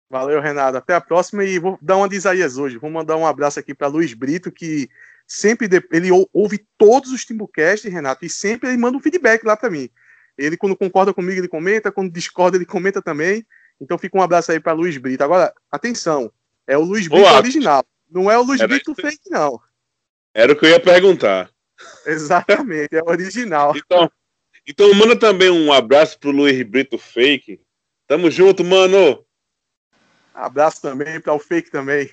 Valeu, Renato. Até a próxima. E vou dar uma de Isaías hoje. Vou mandar um abraço aqui para Luiz Brito, que sempre ele ouve todos os Timbucast, Renato, e sempre ele manda um feedback lá para mim. Ele, quando concorda comigo, ele comenta, quando discorda, ele comenta também. Então fica um abraço aí para Luiz Brito. Agora, atenção, é o Luiz Brito original. Não é o Luiz Brito fake, não. Era o que eu ia perguntar. Exatamente, é original. Então, então manda também um abraço pro Luiz Brito Fake. Tamo junto, mano. Abraço também para o Fake também.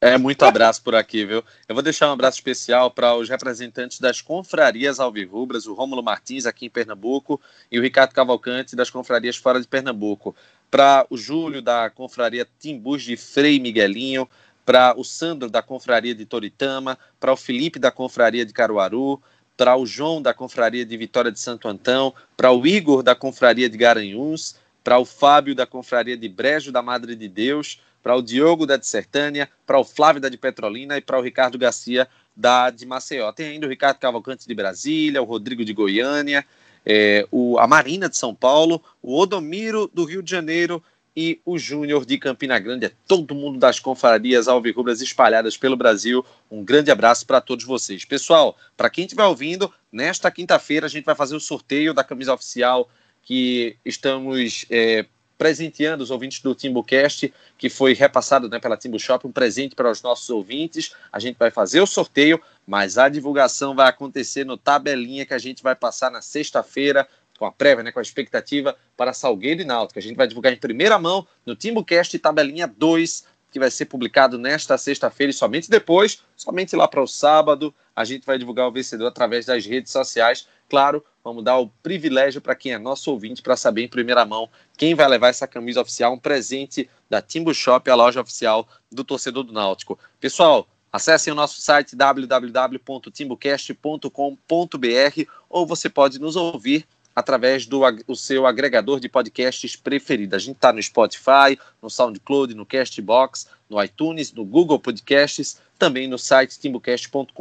É, muito abraço por aqui, viu? Eu vou deixar um abraço especial para os representantes das confrarias alvirrubras, o Rômulo Martins aqui em Pernambuco e o Ricardo Cavalcante das confrarias fora de Pernambuco. Para o Júlio da confraria Timbus de Frei Miguelinho, para o Sandro da Confraria de Toritama, para o Felipe da Confraria de Caruaru, para o João da Confraria de Vitória de Santo Antão, para o Igor da Confraria de Garanhuns, para o Fábio da Confraria de Brejo da Madre de Deus, para o Diogo da de Sertânia, para o Flávio da de Petrolina e para o Ricardo Garcia da de Maceió. Tem ainda o Ricardo Cavalcante de Brasília, o Rodrigo de Goiânia, é, o, a Marina de São Paulo, o Odomiro do Rio de Janeiro e o Júnior de Campina Grande. É todo mundo das confrarias alvirrubras espalhadas pelo Brasil. Um grande abraço para todos vocês. Pessoal, para quem estiver ouvindo, nesta quinta-feira a gente vai fazer o sorteio da camisa oficial que estamos é, presenteando os ouvintes do TimbuCast, que foi repassado né, pela Timbu Shop, um presente para os nossos ouvintes. A gente vai fazer o sorteio, mas a divulgação vai acontecer no tabelinha que a gente vai passar na sexta-feira, com a prévia, né, com a expectativa para Salgueiro e Náutico. A gente vai divulgar em primeira mão no TimbuCast tabelinha 2, que vai ser publicado nesta sexta-feira e somente depois, somente lá para o sábado, a gente vai divulgar o vencedor através das redes sociais. Claro, vamos dar o privilégio para quem é nosso ouvinte para saber em primeira mão quem vai levar essa camisa oficial, um presente da Timbu Shop, a loja oficial do torcedor do Náutico. Pessoal, acessem o nosso site www.timbocast.com.br ou você pode nos ouvir através do o seu agregador de podcasts preferido. A gente está no Spotify, no SoundCloud, no Castbox, no iTunes, no Google Podcasts, também no site timbucast.com.br.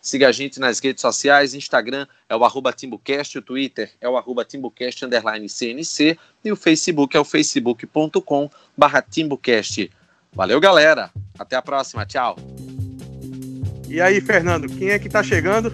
Siga a gente nas redes sociais, Instagram é o arroba o Twitter é o arroba CNC e o Facebook é o facebook.com barra. Valeu, galera. Até a próxima. Tchau. E aí, Fernando, quem é que tá chegando?